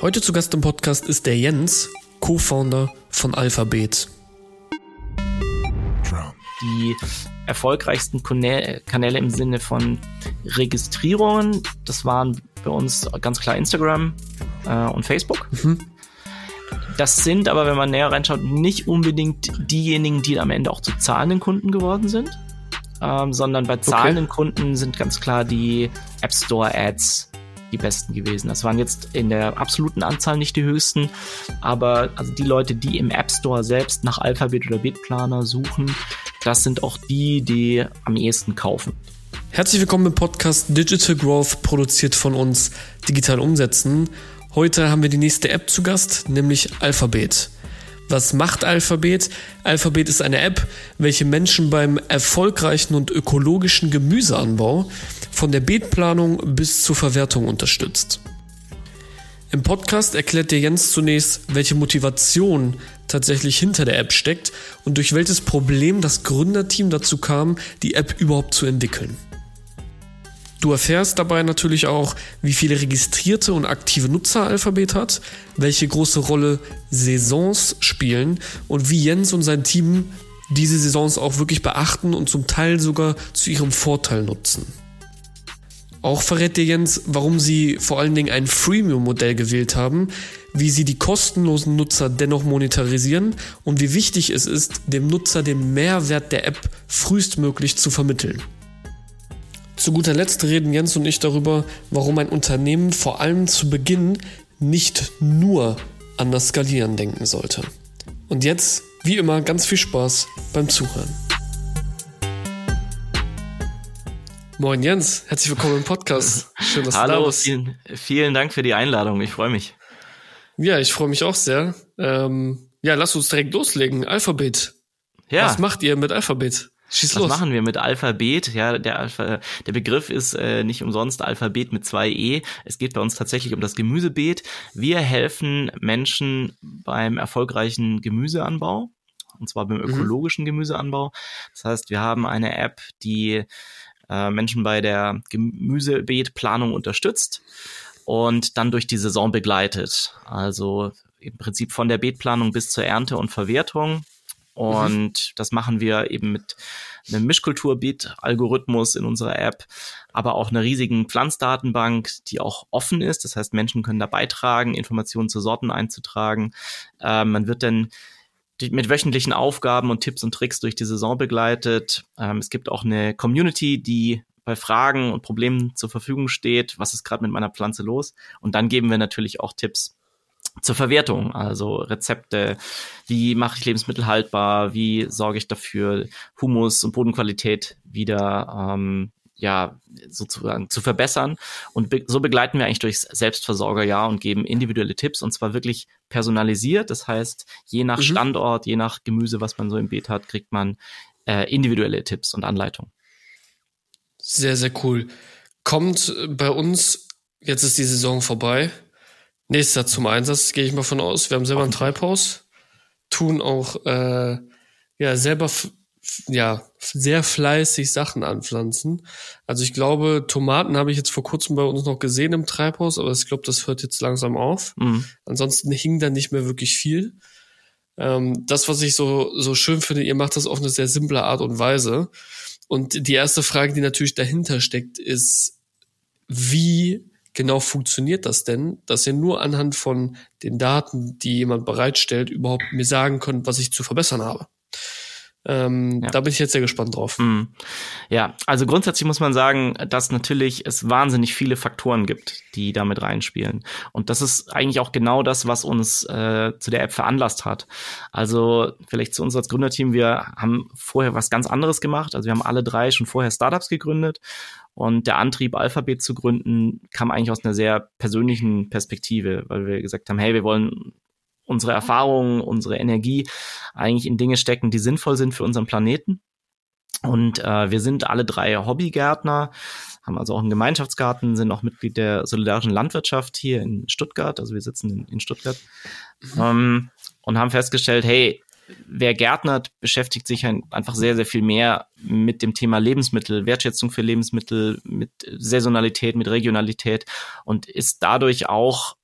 Heute zu Gast im Podcast ist der Jens, Co-Founder von Alphabet. Die erfolgreichsten Kanäle im Sinne von Registrierungen, das waren bei uns ganz klar Instagram äh, und Facebook. Mhm. Das sind aber, wenn man näher reinschaut, nicht unbedingt diejenigen, die am Ende auch zu zahlenden Kunden geworden sind, ähm, sondern bei zahlenden okay. Kunden sind ganz klar die App Store Ads die besten gewesen. Das waren jetzt in der absoluten Anzahl nicht die höchsten, aber also die Leute, die im App Store selbst nach Alphabet oder Bitplaner suchen, das sind auch die, die am ehesten kaufen. Herzlich willkommen im Podcast Digital Growth, produziert von uns Digital Umsetzen. Heute haben wir die nächste App zu Gast, nämlich Alphabet. Was macht Alphabet? Alphabet ist eine App, welche Menschen beim erfolgreichen und ökologischen Gemüseanbau von der Beetplanung bis zur Verwertung unterstützt. Im Podcast erklärt dir Jens zunächst, welche Motivation tatsächlich hinter der App steckt und durch welches Problem das Gründerteam dazu kam, die App überhaupt zu entwickeln. Du erfährst dabei natürlich auch, wie viele registrierte und aktive Nutzer Alphabet hat, welche große Rolle Saisons spielen und wie Jens und sein Team diese Saisons auch wirklich beachten und zum Teil sogar zu ihrem Vorteil nutzen. Auch verrät dir Jens, warum sie vor allen Dingen ein Freemium-Modell gewählt haben, wie sie die kostenlosen Nutzer dennoch monetarisieren und wie wichtig es ist, dem Nutzer den Mehrwert der App frühestmöglich zu vermitteln. Zu guter Letzt reden Jens und ich darüber, warum ein Unternehmen vor allem zu Beginn nicht nur an das Skalieren denken sollte. Und jetzt, wie immer, ganz viel Spaß beim Zuhören. Moin Jens, herzlich willkommen im Podcast. Schön, dass Hallo, du da bist. Vielen, vielen Dank für die Einladung. Ich freue mich. Ja, ich freue mich auch sehr. Ähm, ja, lass uns direkt loslegen. Alphabet. Ja. Was macht ihr mit Alphabet? Schieß Was los. machen wir mit Alphabet? Ja, der, Alpha, der Begriff ist äh, nicht umsonst Alphabet mit zwei E. Es geht bei uns tatsächlich um das Gemüsebeet. Wir helfen Menschen beim erfolgreichen Gemüseanbau. Und zwar beim mhm. ökologischen. Gemüseanbau. Das heißt, wir haben eine App, die äh, Menschen bei der Gemüsebeetplanung unterstützt und dann durch die Saison begleitet. Also im Prinzip von der Beetplanung bis zur Ernte und Verwertung. Und mhm. das machen wir eben mit einem Mischkultur-Beat-Algorithmus in unserer App, aber auch einer riesigen Pflanzdatenbank, die auch offen ist. Das heißt, Menschen können da beitragen, Informationen zu Sorten einzutragen. Ähm, man wird dann mit wöchentlichen Aufgaben und Tipps und Tricks durch die Saison begleitet. Ähm, es gibt auch eine Community, die bei Fragen und Problemen zur Verfügung steht. Was ist gerade mit meiner Pflanze los? Und dann geben wir natürlich auch Tipps zur Verwertung, also Rezepte, wie mache ich Lebensmittel haltbar, wie sorge ich dafür, Humus und Bodenqualität wieder ähm, ja sozusagen zu verbessern. Und be so begleiten wir eigentlich durchs Selbstversorgerjahr und geben individuelle Tipps und zwar wirklich personalisiert. Das heißt, je nach mhm. Standort, je nach Gemüse, was man so im Beet hat, kriegt man äh, individuelle Tipps und Anleitungen. Sehr, sehr cool. Kommt bei uns, jetzt ist die Saison vorbei, nächstes zum Einsatz, gehe ich mal von aus. Wir haben selber ein Treibhaus, tun auch äh, ja selber ja sehr fleißig Sachen anpflanzen. Also ich glaube, Tomaten habe ich jetzt vor kurzem bei uns noch gesehen im Treibhaus, aber ich glaube, das hört jetzt langsam auf. Mhm. Ansonsten hing da nicht mehr wirklich viel. Ähm, das, was ich so so schön finde, ihr macht das auf eine sehr simple Art und Weise. Und die erste Frage, die natürlich dahinter steckt, ist, wie genau funktioniert das denn, dass ihr nur anhand von den Daten, die jemand bereitstellt, überhaupt mir sagen könnt, was ich zu verbessern habe? Ähm, ja. Da bin ich jetzt sehr gespannt drauf. Mhm. Ja, also grundsätzlich muss man sagen, dass natürlich es wahnsinnig viele Faktoren gibt, die damit reinspielen. Und das ist eigentlich auch genau das, was uns äh, zu der App veranlasst hat. Also vielleicht zu uns als Gründerteam, wir haben vorher was ganz anderes gemacht. Also wir haben alle drei schon vorher Startups gegründet und der Antrieb, Alphabet zu gründen, kam eigentlich aus einer sehr persönlichen Perspektive, weil wir gesagt haben, hey, wir wollen unsere Erfahrungen, unsere Energie eigentlich in Dinge stecken, die sinnvoll sind für unseren Planeten. Und äh, wir sind alle drei Hobbygärtner, haben also auch einen Gemeinschaftsgarten, sind auch Mitglied der solidarischen Landwirtschaft hier in Stuttgart. Also wir sitzen in, in Stuttgart mhm. ähm, und haben festgestellt, hey, wer gärtnert, beschäftigt sich einfach sehr, sehr viel mehr mit dem Thema Lebensmittel, Wertschätzung für Lebensmittel, mit Saisonalität, mit Regionalität und ist dadurch auch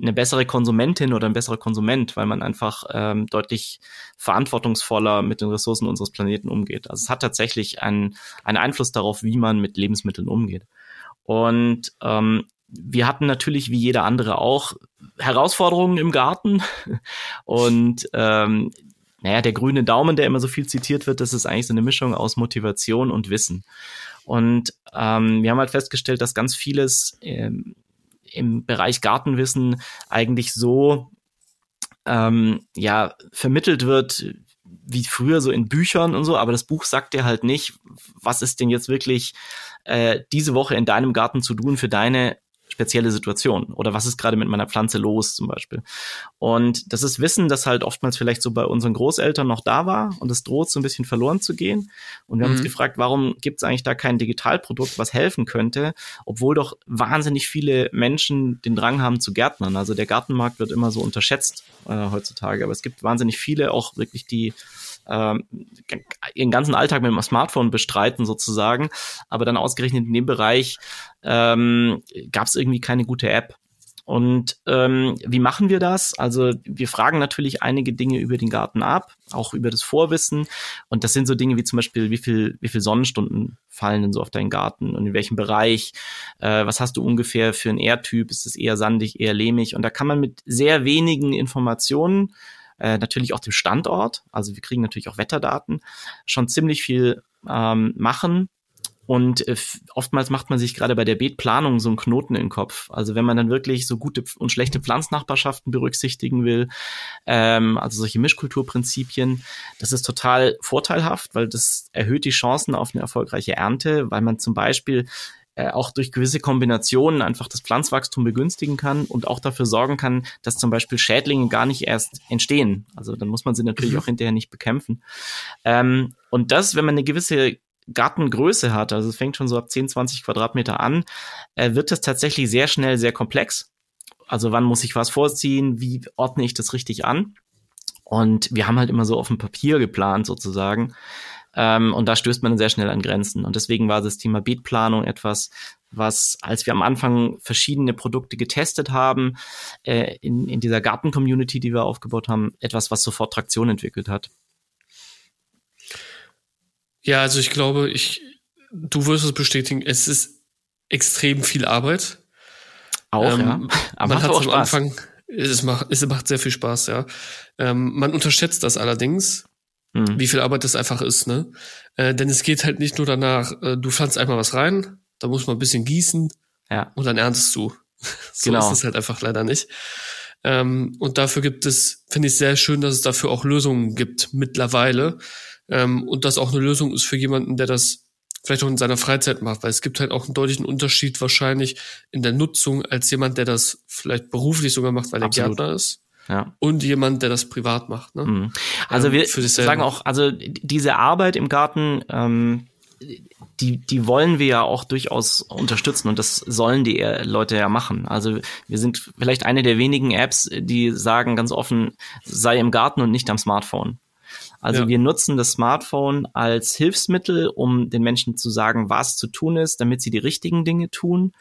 eine bessere Konsumentin oder ein besserer Konsument, weil man einfach ähm, deutlich verantwortungsvoller mit den Ressourcen unseres Planeten umgeht. Also es hat tatsächlich einen, einen Einfluss darauf, wie man mit Lebensmitteln umgeht. Und ähm, wir hatten natürlich wie jeder andere auch Herausforderungen im Garten und ähm, naja, der grüne Daumen, der immer so viel zitiert wird, das ist eigentlich so eine Mischung aus Motivation und Wissen. Und ähm, wir haben halt festgestellt, dass ganz vieles ähm, im Bereich Gartenwissen eigentlich so ähm, ja vermittelt wird wie früher so in Büchern und so, aber das Buch sagt dir halt nicht, was ist denn jetzt wirklich äh, diese Woche in deinem Garten zu tun für deine spezielle Situation oder was ist gerade mit meiner Pflanze los zum Beispiel. Und das ist Wissen, das halt oftmals vielleicht so bei unseren Großeltern noch da war und es droht so ein bisschen verloren zu gehen. Und wir mhm. haben uns mhm. gefragt, warum gibt es eigentlich da kein Digitalprodukt, was helfen könnte, obwohl doch wahnsinnig viele Menschen den Drang haben zu Gärtnern. Also der Gartenmarkt wird immer so unterschätzt äh, heutzutage, aber es gibt wahnsinnig viele auch wirklich, die ähm, ihren ganzen Alltag mit dem Smartphone bestreiten sozusagen, aber dann ausgerechnet in dem Bereich ähm, gab es irgendwie keine gute App. Und ähm, wie machen wir das? Also wir fragen natürlich einige Dinge über den Garten ab, auch über das Vorwissen. Und das sind so Dinge wie zum Beispiel, wie viel, wie viel Sonnenstunden fallen denn so auf deinen Garten und in welchem Bereich? Äh, was hast du ungefähr für einen Erdtyp? Ist es eher sandig, eher lehmig? Und da kann man mit sehr wenigen Informationen äh, natürlich auch dem Standort, also wir kriegen natürlich auch Wetterdaten, schon ziemlich viel ähm, machen. Und äh, oftmals macht man sich gerade bei der Beetplanung so einen Knoten im Kopf. Also wenn man dann wirklich so gute und schlechte Pflanznachbarschaften berücksichtigen will, ähm, also solche Mischkulturprinzipien, das ist total vorteilhaft, weil das erhöht die Chancen auf eine erfolgreiche Ernte, weil man zum Beispiel äh, auch durch gewisse Kombinationen einfach das Pflanzwachstum begünstigen kann und auch dafür sorgen kann, dass zum Beispiel Schädlinge gar nicht erst entstehen. Also dann muss man sie natürlich mhm. auch hinterher nicht bekämpfen. Ähm, und das, wenn man eine gewisse Gartengröße hat, also es fängt schon so ab 10, 20 Quadratmeter an, äh, wird das tatsächlich sehr schnell sehr komplex. Also wann muss ich was vorziehen? Wie ordne ich das richtig an? Und wir haben halt immer so auf dem Papier geplant sozusagen. Ähm, und da stößt man sehr schnell an Grenzen. Und deswegen war das Thema Beatplanung etwas, was, als wir am Anfang verschiedene Produkte getestet haben, äh, in, in dieser Garten-Community, die wir aufgebaut haben, etwas, was sofort Traktion entwickelt hat. Ja, also ich glaube, ich, du wirst es bestätigen, es ist extrem viel Arbeit. Auch, ähm, ja. Aber man hat am Anfang, es macht, es macht sehr viel Spaß, ja. Ähm, man unterschätzt das allerdings, mhm. wie viel Arbeit das einfach ist, ne? Äh, denn es geht halt nicht nur danach, äh, du pflanzt einmal was rein, da muss man ein bisschen gießen ja. und dann erntest du. so genau. ist es halt einfach leider nicht. Ähm, und dafür gibt es, finde ich sehr schön, dass es dafür auch Lösungen gibt mittlerweile. Ähm, und das auch eine Lösung ist für jemanden, der das vielleicht auch in seiner Freizeit macht, weil es gibt halt auch einen deutlichen Unterschied wahrscheinlich in der Nutzung als jemand, der das vielleicht beruflich sogar macht, weil er Gärtner ist ja. und jemand, der das privat macht. Ne? Mhm. Also ähm, wir sagen auch, also diese Arbeit im Garten, ähm, die, die wollen wir ja auch durchaus unterstützen und das sollen die Leute ja machen. Also wir sind vielleicht eine der wenigen Apps, die sagen ganz offen, sei im Garten und nicht am Smartphone. Also ja. wir nutzen das Smartphone als Hilfsmittel, um den Menschen zu sagen, was zu tun ist, damit sie die richtigen Dinge tun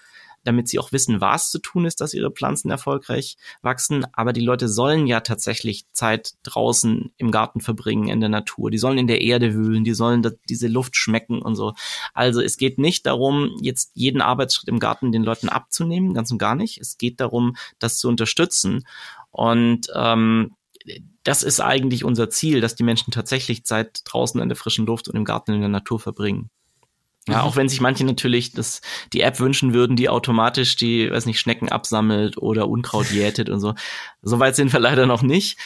damit sie auch wissen, was zu tun ist, dass ihre Pflanzen erfolgreich wachsen. Aber die Leute sollen ja tatsächlich Zeit draußen im Garten verbringen, in der Natur. Die sollen in der Erde wühlen, die sollen diese Luft schmecken und so. Also es geht nicht darum, jetzt jeden Arbeitsschritt im Garten den Leuten abzunehmen, ganz und gar nicht. Es geht darum, das zu unterstützen. Und ähm, das ist eigentlich unser Ziel, dass die Menschen tatsächlich Zeit draußen in der frischen Luft und im Garten in der Natur verbringen. Ja, auch wenn sich manche natürlich das, die App wünschen würden, die automatisch die, weiß nicht, Schnecken absammelt oder Unkraut jätet und so. Soweit sind wir leider noch nicht.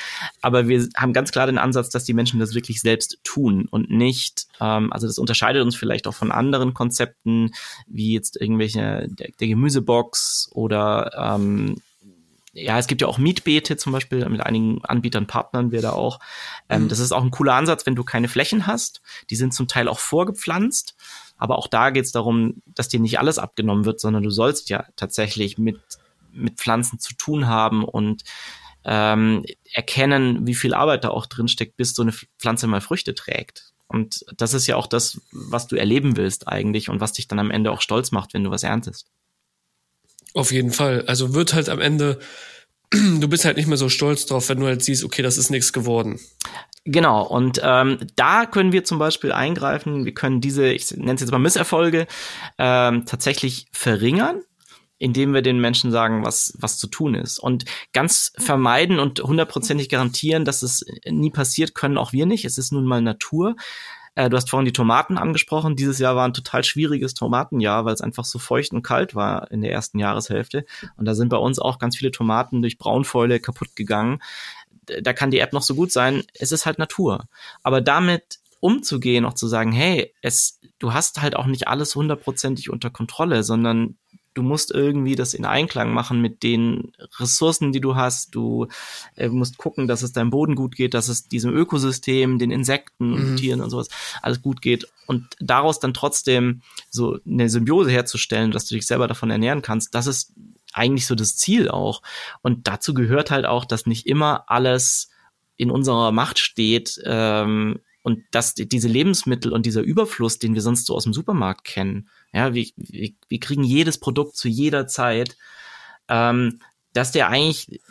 Aber wir haben ganz klar den Ansatz, dass die Menschen das wirklich selbst tun und nicht, ähm, also das unterscheidet uns vielleicht auch von anderen Konzepten, wie jetzt irgendwelche, der, der Gemüsebox oder ähm, ja, es gibt ja auch Mietbeete zum Beispiel, mit einigen Anbietern, Partnern wir da auch. Ähm, mhm. Das ist auch ein cooler Ansatz, wenn du keine Flächen hast. Die sind zum Teil auch vorgepflanzt. Aber auch da geht es darum, dass dir nicht alles abgenommen wird, sondern du sollst ja tatsächlich mit, mit Pflanzen zu tun haben und ähm, erkennen, wie viel Arbeit da auch drin steckt, bis so eine Pflanze mal Früchte trägt. Und das ist ja auch das, was du erleben willst eigentlich und was dich dann am Ende auch stolz macht, wenn du was erntest. Auf jeden Fall. Also wird halt am Ende du bist halt nicht mehr so stolz drauf, wenn du halt siehst, okay, das ist nichts geworden. Genau, und ähm, da können wir zum Beispiel eingreifen, wir können diese, ich nenne es jetzt mal Misserfolge, ähm, tatsächlich verringern, indem wir den Menschen sagen, was, was zu tun ist. Und ganz vermeiden und hundertprozentig garantieren, dass es nie passiert, können auch wir nicht. Es ist nun mal Natur. Äh, du hast vorhin die Tomaten angesprochen. Dieses Jahr war ein total schwieriges Tomatenjahr, weil es einfach so feucht und kalt war in der ersten Jahreshälfte. Und da sind bei uns auch ganz viele Tomaten durch Braunfäule kaputt gegangen. Da kann die App noch so gut sein. Es ist halt Natur. Aber damit umzugehen, auch zu sagen, hey, es, du hast halt auch nicht alles hundertprozentig unter Kontrolle, sondern du musst irgendwie das in Einklang machen mit den Ressourcen, die du hast. Du äh, musst gucken, dass es deinem Boden gut geht, dass es diesem Ökosystem, den Insekten mhm. und Tieren und sowas alles gut geht. Und daraus dann trotzdem so eine Symbiose herzustellen, dass du dich selber davon ernähren kannst, das ist eigentlich so das Ziel auch. Und dazu gehört halt auch, dass nicht immer alles in unserer Macht steht, ähm, und dass diese Lebensmittel und dieser Überfluss, den wir sonst so aus dem Supermarkt kennen, ja, wir, wir, wir kriegen jedes Produkt zu jeder Zeit, ähm, dass der eigentlich,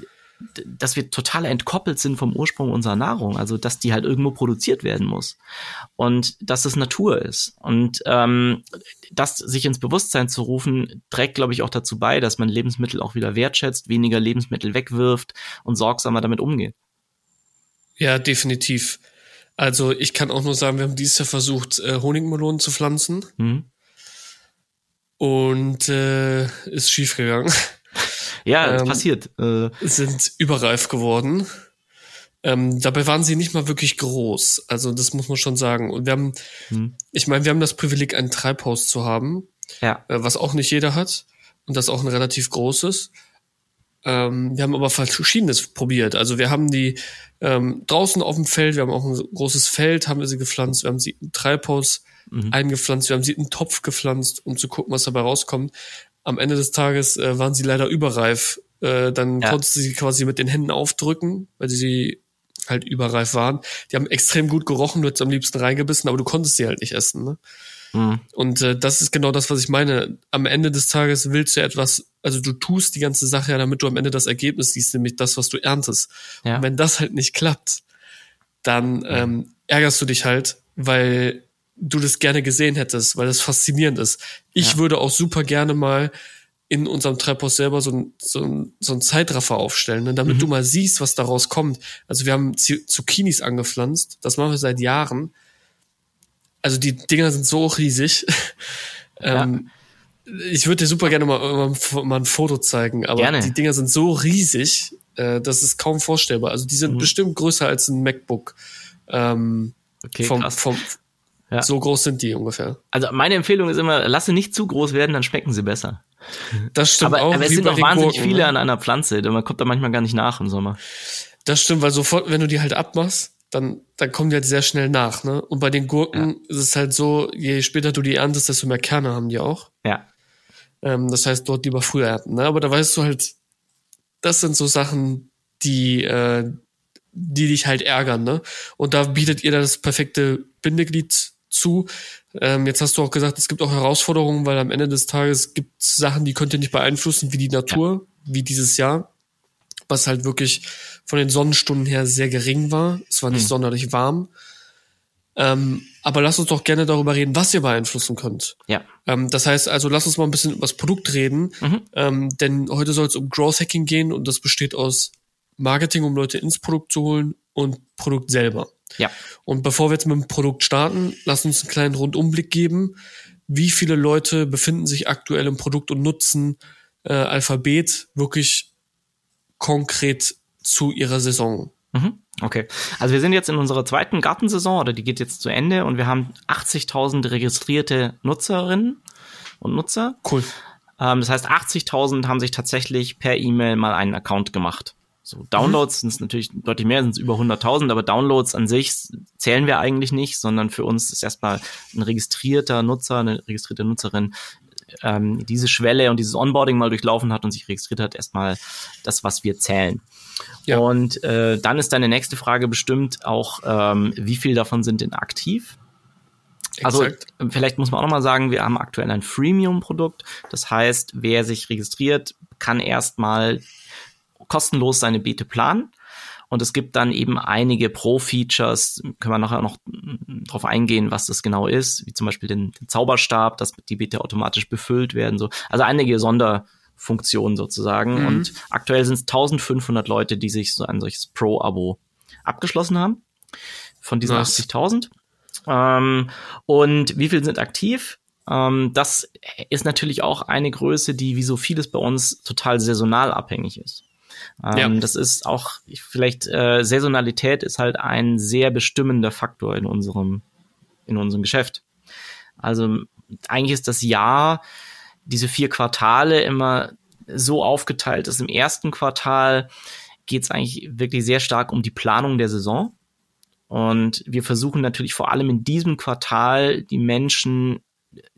dass wir total entkoppelt sind vom Ursprung unserer Nahrung, also dass die halt irgendwo produziert werden muss und dass es Natur ist und ähm, das sich ins Bewusstsein zu rufen, trägt, glaube ich, auch dazu bei, dass man Lebensmittel auch wieder wertschätzt, weniger Lebensmittel wegwirft und sorgsamer damit umgeht. Ja, definitiv. Also ich kann auch nur sagen, wir haben dieses Jahr versucht, äh, Honigmelonen zu pflanzen. Mhm und äh, ist schiefgegangen. Ja, ähm, passiert. Äh. Sind überreif geworden. Ähm, dabei waren sie nicht mal wirklich groß. Also das muss man schon sagen. Und wir haben, hm. ich meine, wir haben das Privileg, ein Treibhaus zu haben, ja. äh, was auch nicht jeder hat und das auch ein relativ großes. Ähm, wir haben aber verschiedenes probiert. Also wir haben die ähm, draußen auf dem Feld, wir haben auch ein großes Feld, haben wir sie gepflanzt, wir haben sie im Treibhaus mhm. eingepflanzt, wir haben sie in einen Topf gepflanzt, um zu gucken, was dabei rauskommt. Am Ende des Tages äh, waren sie leider überreif. Äh, dann ja. konntest du sie quasi mit den Händen aufdrücken, weil sie halt überreif waren. Die haben extrem gut gerochen, du hättest am liebsten reingebissen, aber du konntest sie halt nicht essen. Ne? Mhm. Und äh, das ist genau das, was ich meine. Am Ende des Tages willst du etwas, also du tust die ganze Sache ja, damit du am Ende das Ergebnis siehst, nämlich das, was du erntest. Ja. Und wenn das halt nicht klappt, dann ähm, ärgerst du dich halt, weil du das gerne gesehen hättest, weil das faszinierend ist. Ich ja. würde auch super gerne mal in unserem Treibhaus selber so ein, so ein, so ein Zeitraffer aufstellen, ne, damit mhm. du mal siehst, was daraus kommt. Also wir haben Zucchinis angepflanzt, das machen wir seit Jahren. Also die Dinger sind so riesig. Ja. ähm, ich würde dir super gerne mal, mal, ein Foto zeigen, aber gerne. die Dinger sind so riesig, äh, das ist kaum vorstellbar. Also die sind mhm. bestimmt größer als ein MacBook. Ähm, okay, vom, vom, ja. So groß sind die ungefähr. Also meine Empfehlung ist immer, lasse nicht zu groß werden, dann schmecken sie besser. Das stimmt aber, auch. Aber es sind auch wahnsinnig Gurken, viele ne? an einer Pflanze. Man kommt da manchmal gar nicht nach im Sommer. Das stimmt, weil sofort, wenn du die halt abmachst, dann, dann kommen die halt sehr schnell nach, ne? Und bei den Gurken ja. ist es halt so, je später du die erntest, desto mehr Kerne haben die auch. Ja. Ähm, das heißt, dort lieber früher ernten, ne? Aber da weißt du halt, das sind so Sachen, die, äh, die dich halt ärgern, ne? Und da bietet ihr dann das perfekte Bindeglied zu. Ähm, jetzt hast du auch gesagt, es gibt auch Herausforderungen, weil am Ende des Tages gibt es Sachen, die könnt ihr nicht beeinflussen, wie die Natur, ja. wie dieses Jahr, was halt wirklich von den Sonnenstunden her sehr gering war. Es war nicht mhm. sonderlich warm. Ähm, aber lass uns doch gerne darüber reden, was ihr beeinflussen könnt. Ja. Ähm, das heißt also, lass uns mal ein bisschen über das Produkt reden, mhm. ähm, denn heute soll es um Growth Hacking gehen und das besteht aus Marketing, um Leute ins Produkt zu holen und Produkt selber. Ja. Und bevor wir jetzt mit dem Produkt starten, lass uns einen kleinen Rundumblick geben. Wie viele Leute befinden sich aktuell im Produkt und nutzen äh, Alphabet wirklich konkret zu ihrer Saison? Mhm. Okay, also wir sind jetzt in unserer zweiten Gartensaison oder die geht jetzt zu Ende und wir haben 80.000 registrierte Nutzerinnen und Nutzer. Cool. Ähm, das heißt, 80.000 haben sich tatsächlich per E-Mail mal einen Account gemacht. So, Downloads mhm. sind es natürlich deutlich mehr, sind es über 100.000, aber Downloads an sich zählen wir eigentlich nicht, sondern für uns ist erstmal ein registrierter Nutzer, eine registrierte Nutzerin, ähm, diese Schwelle und dieses Onboarding mal durchlaufen hat und sich registriert hat, erstmal das, was wir zählen. Ja. Und äh, dann ist deine nächste Frage bestimmt auch, ähm, wie viel davon sind denn aktiv? Also vielleicht muss man auch nochmal sagen, wir haben aktuell ein Freemium-Produkt. Das heißt, wer sich registriert, kann erstmal kostenlos seine Beete planen. Und es gibt dann eben einige Pro-Features, können wir nachher noch drauf eingehen, was das genau ist, wie zum Beispiel den, den Zauberstab, dass die Beete automatisch befüllt werden, so. Also einige Sonderfunktionen sozusagen. Mhm. Und aktuell sind es 1500 Leute, die sich so ein solches Pro-Abo abgeschlossen haben. Von diesen nice. 80.000. Ähm, und wie viel sind aktiv? Ähm, das ist natürlich auch eine Größe, die wie so vieles bei uns total saisonal abhängig ist. Ähm, ja. Das ist auch vielleicht äh, Saisonalität ist halt ein sehr bestimmender Faktor in unserem in unserem Geschäft. Also eigentlich ist das Jahr diese vier Quartale immer so aufgeteilt, dass im ersten Quartal geht es eigentlich wirklich sehr stark um die Planung der Saison. Und wir versuchen natürlich vor allem in diesem Quartal die Menschen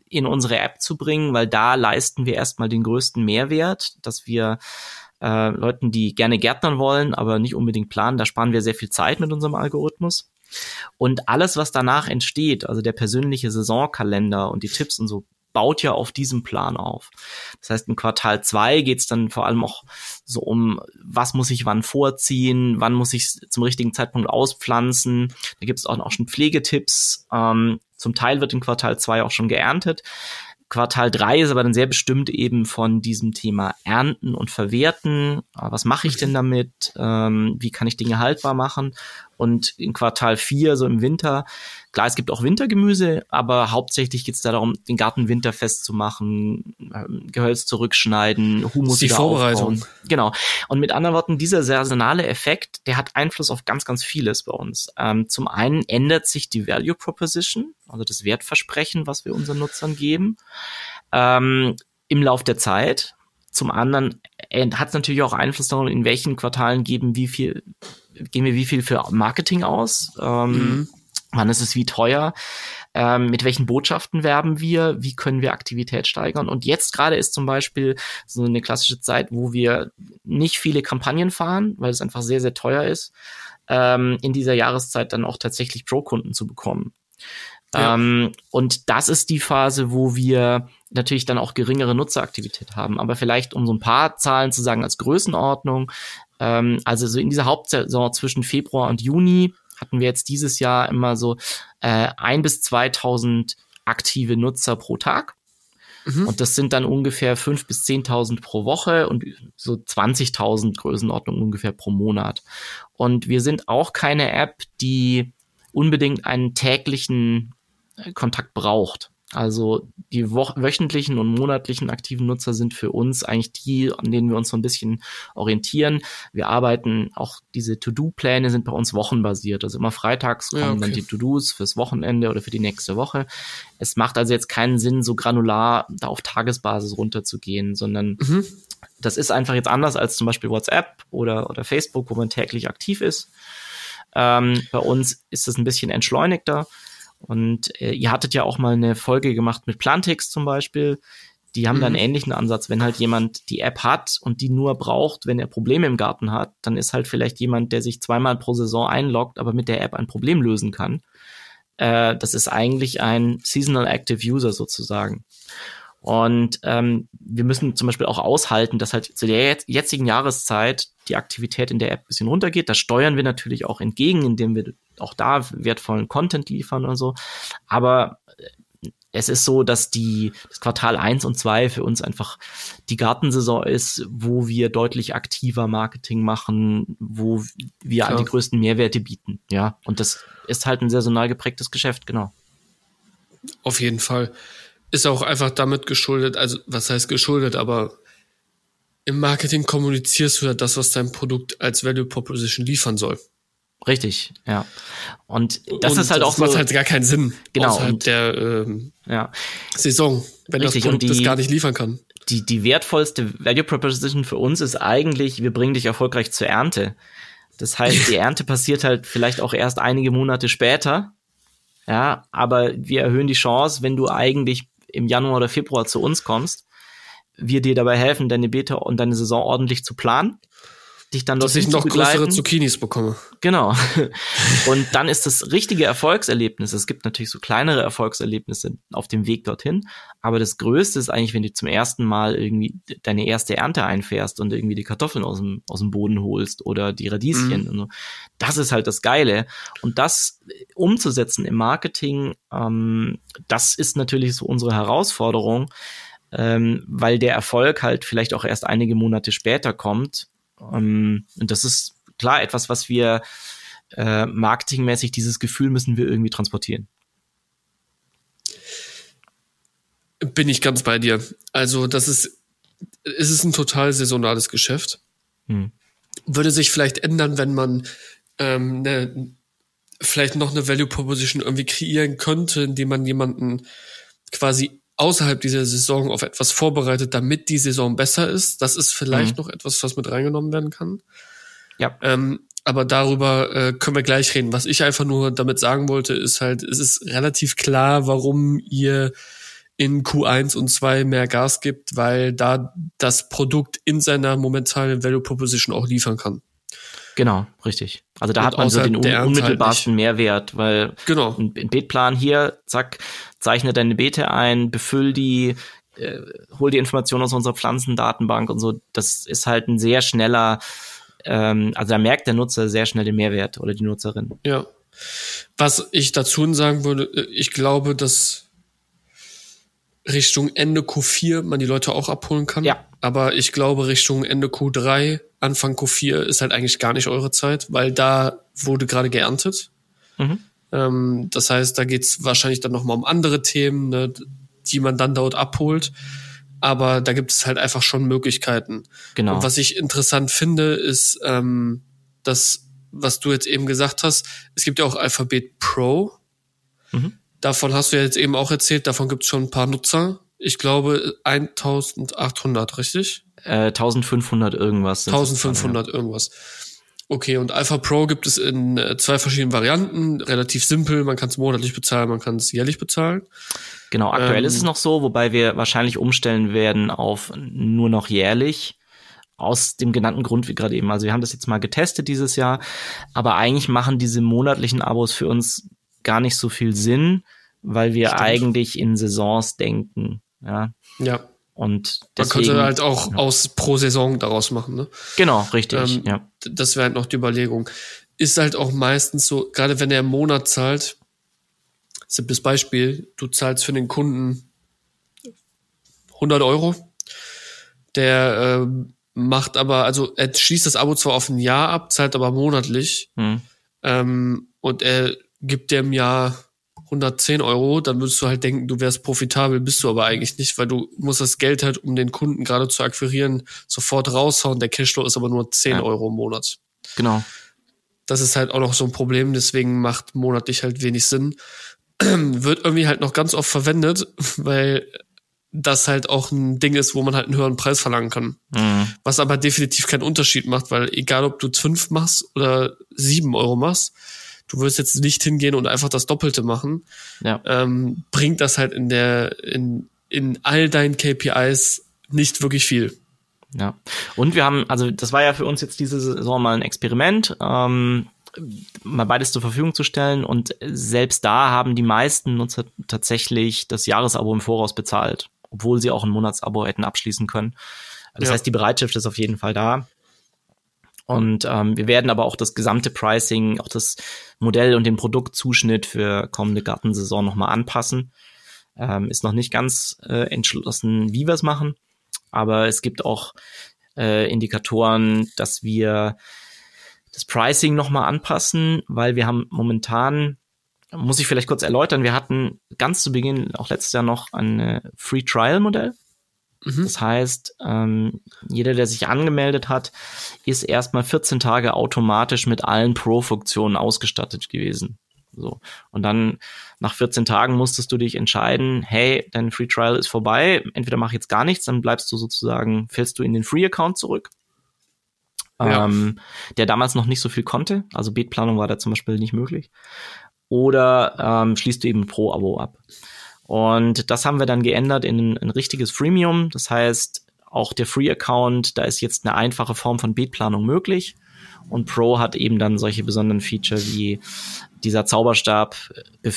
in unsere App zu bringen, weil da leisten wir erstmal den größten Mehrwert, dass wir äh, Leuten, die gerne Gärtnern wollen, aber nicht unbedingt planen, da sparen wir sehr viel Zeit mit unserem Algorithmus. Und alles, was danach entsteht, also der persönliche Saisonkalender und die Tipps und so, baut ja auf diesem Plan auf. Das heißt, in Quartal zwei geht's dann vor allem auch so um, was muss ich wann vorziehen, wann muss ich zum richtigen Zeitpunkt auspflanzen. Da gibt's auch, auch schon Pflegetipps. Ähm, zum Teil wird in Quartal zwei auch schon geerntet. Quartal drei ist aber dann sehr bestimmt eben von diesem Thema Ernten und Verwerten. Ah, was mache ich denn damit? Ähm, wie kann ich Dinge haltbar machen? Und in Quartal vier, so im Winter, klar, es gibt auch Wintergemüse, aber hauptsächlich geht es da darum, den Garten winterfest zu machen, ähm, Gehölz zurückschneiden, Humus die Vorbereitung. Aufbauen. Genau. Und mit anderen Worten, dieser saisonale Effekt, der hat Einfluss auf ganz, ganz vieles bei uns. Ähm, zum einen ändert sich die Value Proposition, also das Wertversprechen, was wir unseren Nutzern geben, ähm, im Lauf der Zeit. Zum anderen äh, hat es natürlich auch Einfluss darauf, in welchen Quartalen geben wie viel, geben wir wie viel für Marketing aus. Ähm, mhm. Wann ist es wie teuer? Ähm, mit welchen Botschaften werben wir? Wie können wir Aktivität steigern? Und jetzt gerade ist zum Beispiel so eine klassische Zeit, wo wir nicht viele Kampagnen fahren, weil es einfach sehr, sehr teuer ist, ähm, in dieser Jahreszeit dann auch tatsächlich Pro-Kunden zu bekommen. Ja. Ähm, und das ist die Phase, wo wir natürlich dann auch geringere Nutzeraktivität haben. Aber vielleicht um so ein paar Zahlen zu sagen als Größenordnung, ähm, also so in dieser Hauptsaison zwischen Februar und Juni hatten wir jetzt dieses Jahr immer so äh, ein bis 2000 aktive Nutzer pro Tag. Mhm. Und das sind dann ungefähr fünf bis 10.000 pro Woche und so 20.000 Größenordnung ungefähr pro Monat. Und wir sind auch keine App, die unbedingt einen täglichen Kontakt braucht. Also die wöchentlichen und monatlichen aktiven Nutzer sind für uns eigentlich die, an denen wir uns so ein bisschen orientieren. Wir arbeiten auch diese To-Do-Pläne sind bei uns wochenbasiert. Also immer freitags kommen ja, okay. dann die To-Dos fürs Wochenende oder für die nächste Woche. Es macht also jetzt keinen Sinn, so granular da auf Tagesbasis runterzugehen, sondern mhm. das ist einfach jetzt anders als zum Beispiel WhatsApp oder, oder Facebook, wo man täglich aktiv ist. Ähm, bei uns ist es ein bisschen entschleunigter. Und äh, ihr hattet ja auch mal eine Folge gemacht mit Plantix zum Beispiel. Die haben mhm. da einen ähnlichen Ansatz. Wenn halt jemand die App hat und die nur braucht, wenn er Probleme im Garten hat, dann ist halt vielleicht jemand, der sich zweimal pro Saison einloggt, aber mit der App ein Problem lösen kann. Äh, das ist eigentlich ein Seasonal Active User sozusagen. Und ähm, wir müssen zum Beispiel auch aushalten, dass halt zu der jetzigen Jahreszeit die Aktivität in der App ein bisschen runtergeht. Das steuern wir natürlich auch entgegen, indem wir auch da wertvollen Content liefern und so. Aber äh, es ist so, dass die das Quartal eins und zwei für uns einfach die Gartensaison ist, wo wir deutlich aktiver Marketing machen, wo wir Klar. die größten Mehrwerte bieten. Ja, und das ist halt ein saisonal geprägtes Geschäft, genau. Auf jeden Fall ist auch einfach damit geschuldet, also was heißt geschuldet, aber im Marketing kommunizierst du ja das, was dein Produkt als Value Proposition liefern soll. Richtig, ja. Und das und ist halt das auch so. Das macht halt gar keinen Sinn. Genau. Außerhalb und, der ähm, ja. Saison, wenn Richtig, das Produkt die, das gar nicht liefern kann. Die, die wertvollste Value Proposition für uns ist eigentlich, wir bringen dich erfolgreich zur Ernte. Das heißt, die Ernte passiert halt vielleicht auch erst einige Monate später. Ja, aber wir erhöhen die Chance, wenn du eigentlich im Januar oder Februar zu uns kommst, wir dir dabei helfen, deine Beta und deine Saison ordentlich zu planen. Dich dann Dass ich noch größere Zucchinis bekomme. Genau. Und dann ist das richtige Erfolgserlebnis. Es gibt natürlich so kleinere Erfolgserlebnisse auf dem Weg dorthin. Aber das Größte ist eigentlich, wenn du zum ersten Mal irgendwie deine erste Ernte einfährst und irgendwie die Kartoffeln aus dem, aus dem Boden holst oder die Radieschen. Mhm. So. Das ist halt das Geile. Und das umzusetzen im Marketing, ähm, das ist natürlich so unsere Herausforderung ähm, weil der Erfolg halt vielleicht auch erst einige Monate später kommt. Ähm, und das ist klar etwas, was wir äh, marketingmäßig, dieses Gefühl müssen wir irgendwie transportieren. Bin ich ganz bei dir. Also, das ist, es ist ein total saisonales Geschäft. Hm. Würde sich vielleicht ändern, wenn man ähm, ne, vielleicht noch eine Value Proposition irgendwie kreieren könnte, indem man jemanden quasi außerhalb dieser Saison auf etwas vorbereitet, damit die Saison besser ist. Das ist vielleicht mhm. noch etwas, was mit reingenommen werden kann. Ja. Ähm, aber darüber äh, können wir gleich reden. Was ich einfach nur damit sagen wollte, ist halt, es ist relativ klar, warum ihr in Q1 und 2 mehr Gas gibt, weil da das Produkt in seiner momentanen Value Proposition auch liefern kann. Genau, richtig. Also da und hat man so den un unmittelbarsten halt Mehrwert, weil genau. ein, ein Beetplan hier, zack, zeichne deine Beete ein, befüll die, äh, hol die Informationen aus unserer Pflanzendatenbank und so. Das ist halt ein sehr schneller, ähm, also da merkt der Nutzer sehr schnell den Mehrwert oder die Nutzerin. Ja. Was ich dazu sagen würde, äh, ich glaube, dass Richtung Ende Q4 man die Leute auch abholen kann. Ja. Aber ich glaube, Richtung Ende Q3, Anfang Q4 ist halt eigentlich gar nicht eure Zeit, weil da wurde gerade geerntet. Mhm. Ähm, das heißt, da geht's wahrscheinlich dann nochmal um andere Themen, ne, die man dann dort abholt. Aber da gibt es halt einfach schon Möglichkeiten. Genau. Und was ich interessant finde, ist, ähm, dass, was du jetzt eben gesagt hast, es gibt ja auch Alphabet Pro. Mhm. Davon hast du ja jetzt eben auch erzählt, davon gibt es schon ein paar Nutzer. Ich glaube 1800, richtig? Äh, 1500 irgendwas. 1500 irgendwas. Okay, und Alpha Pro gibt es in äh, zwei verschiedenen Varianten. Relativ simpel, man kann es monatlich bezahlen, man kann es jährlich bezahlen. Genau, aktuell ähm, ist es noch so, wobei wir wahrscheinlich umstellen werden auf nur noch jährlich. Aus dem genannten Grund wie gerade eben. Also wir haben das jetzt mal getestet dieses Jahr, aber eigentlich machen diese monatlichen Abos für uns gar nicht so viel Sinn, weil wir Stimmt. eigentlich in Saisons denken. Ja. Ja. Und deswegen, Man könnte halt auch ja. aus pro Saison daraus machen, ne? Genau, richtig. Ähm, ja. Das wäre halt noch die Überlegung. Ist halt auch meistens so, gerade wenn er im Monat zahlt, simples Beispiel, du zahlst für den Kunden 100 Euro, der äh, macht aber, also er schließt das Abo zwar auf ein Jahr ab, zahlt aber monatlich hm. ähm, und er gibt dir im Jahr 110 Euro, dann würdest du halt denken, du wärst profitabel, bist du aber eigentlich nicht, weil du musst das Geld halt, um den Kunden gerade zu akquirieren, sofort raushauen. Der Cashflow ist aber nur 10 ja. Euro im Monat. Genau. Das ist halt auch noch so ein Problem, deswegen macht monatlich halt wenig Sinn. Wird irgendwie halt noch ganz oft verwendet, weil das halt auch ein Ding ist, wo man halt einen höheren Preis verlangen kann. Mhm. Was aber definitiv keinen Unterschied macht, weil egal ob du fünf machst oder sieben Euro machst, du wirst jetzt nicht hingehen und einfach das Doppelte machen, ja. ähm, bringt das halt in der, in, in all deinen KPIs nicht wirklich viel. Ja. Und wir haben, also das war ja für uns jetzt diese Saison mal ein Experiment, ähm, mal beides zur Verfügung zu stellen. Und selbst da haben die meisten Nutzer tatsächlich das Jahresabo im Voraus bezahlt, obwohl sie auch ein Monatsabo hätten abschließen können. Das ja. heißt, die Bereitschaft ist auf jeden Fall da. Und ähm, wir werden aber auch das gesamte Pricing, auch das Modell und den Produktzuschnitt für kommende Gartensaison nochmal anpassen. Ähm, ist noch nicht ganz äh, entschlossen, wie wir es machen, aber es gibt auch äh, Indikatoren, dass wir das Pricing nochmal anpassen, weil wir haben momentan, muss ich vielleicht kurz erläutern, wir hatten ganz zu Beginn, auch letztes Jahr noch ein Free Trial Modell. Mhm. Das heißt, ähm, jeder, der sich angemeldet hat, ist erstmal 14 Tage automatisch mit allen Pro-Funktionen ausgestattet gewesen. So. Und dann nach 14 Tagen musstest du dich entscheiden, hey, dein Free Trial ist vorbei, entweder mach jetzt gar nichts, dann bleibst du sozusagen, fällst du in den Free Account zurück. Ja. Ähm, der damals noch nicht so viel konnte, also Beetplanung war da zum Beispiel nicht möglich. Oder ähm, schließt du eben Pro-Abo ab. Und das haben wir dann geändert in ein richtiges Freemium. Das heißt, auch der Free-Account, da ist jetzt eine einfache Form von Beetplanung möglich. Und Pro hat eben dann solche besonderen Feature wie dieser Zauberstab,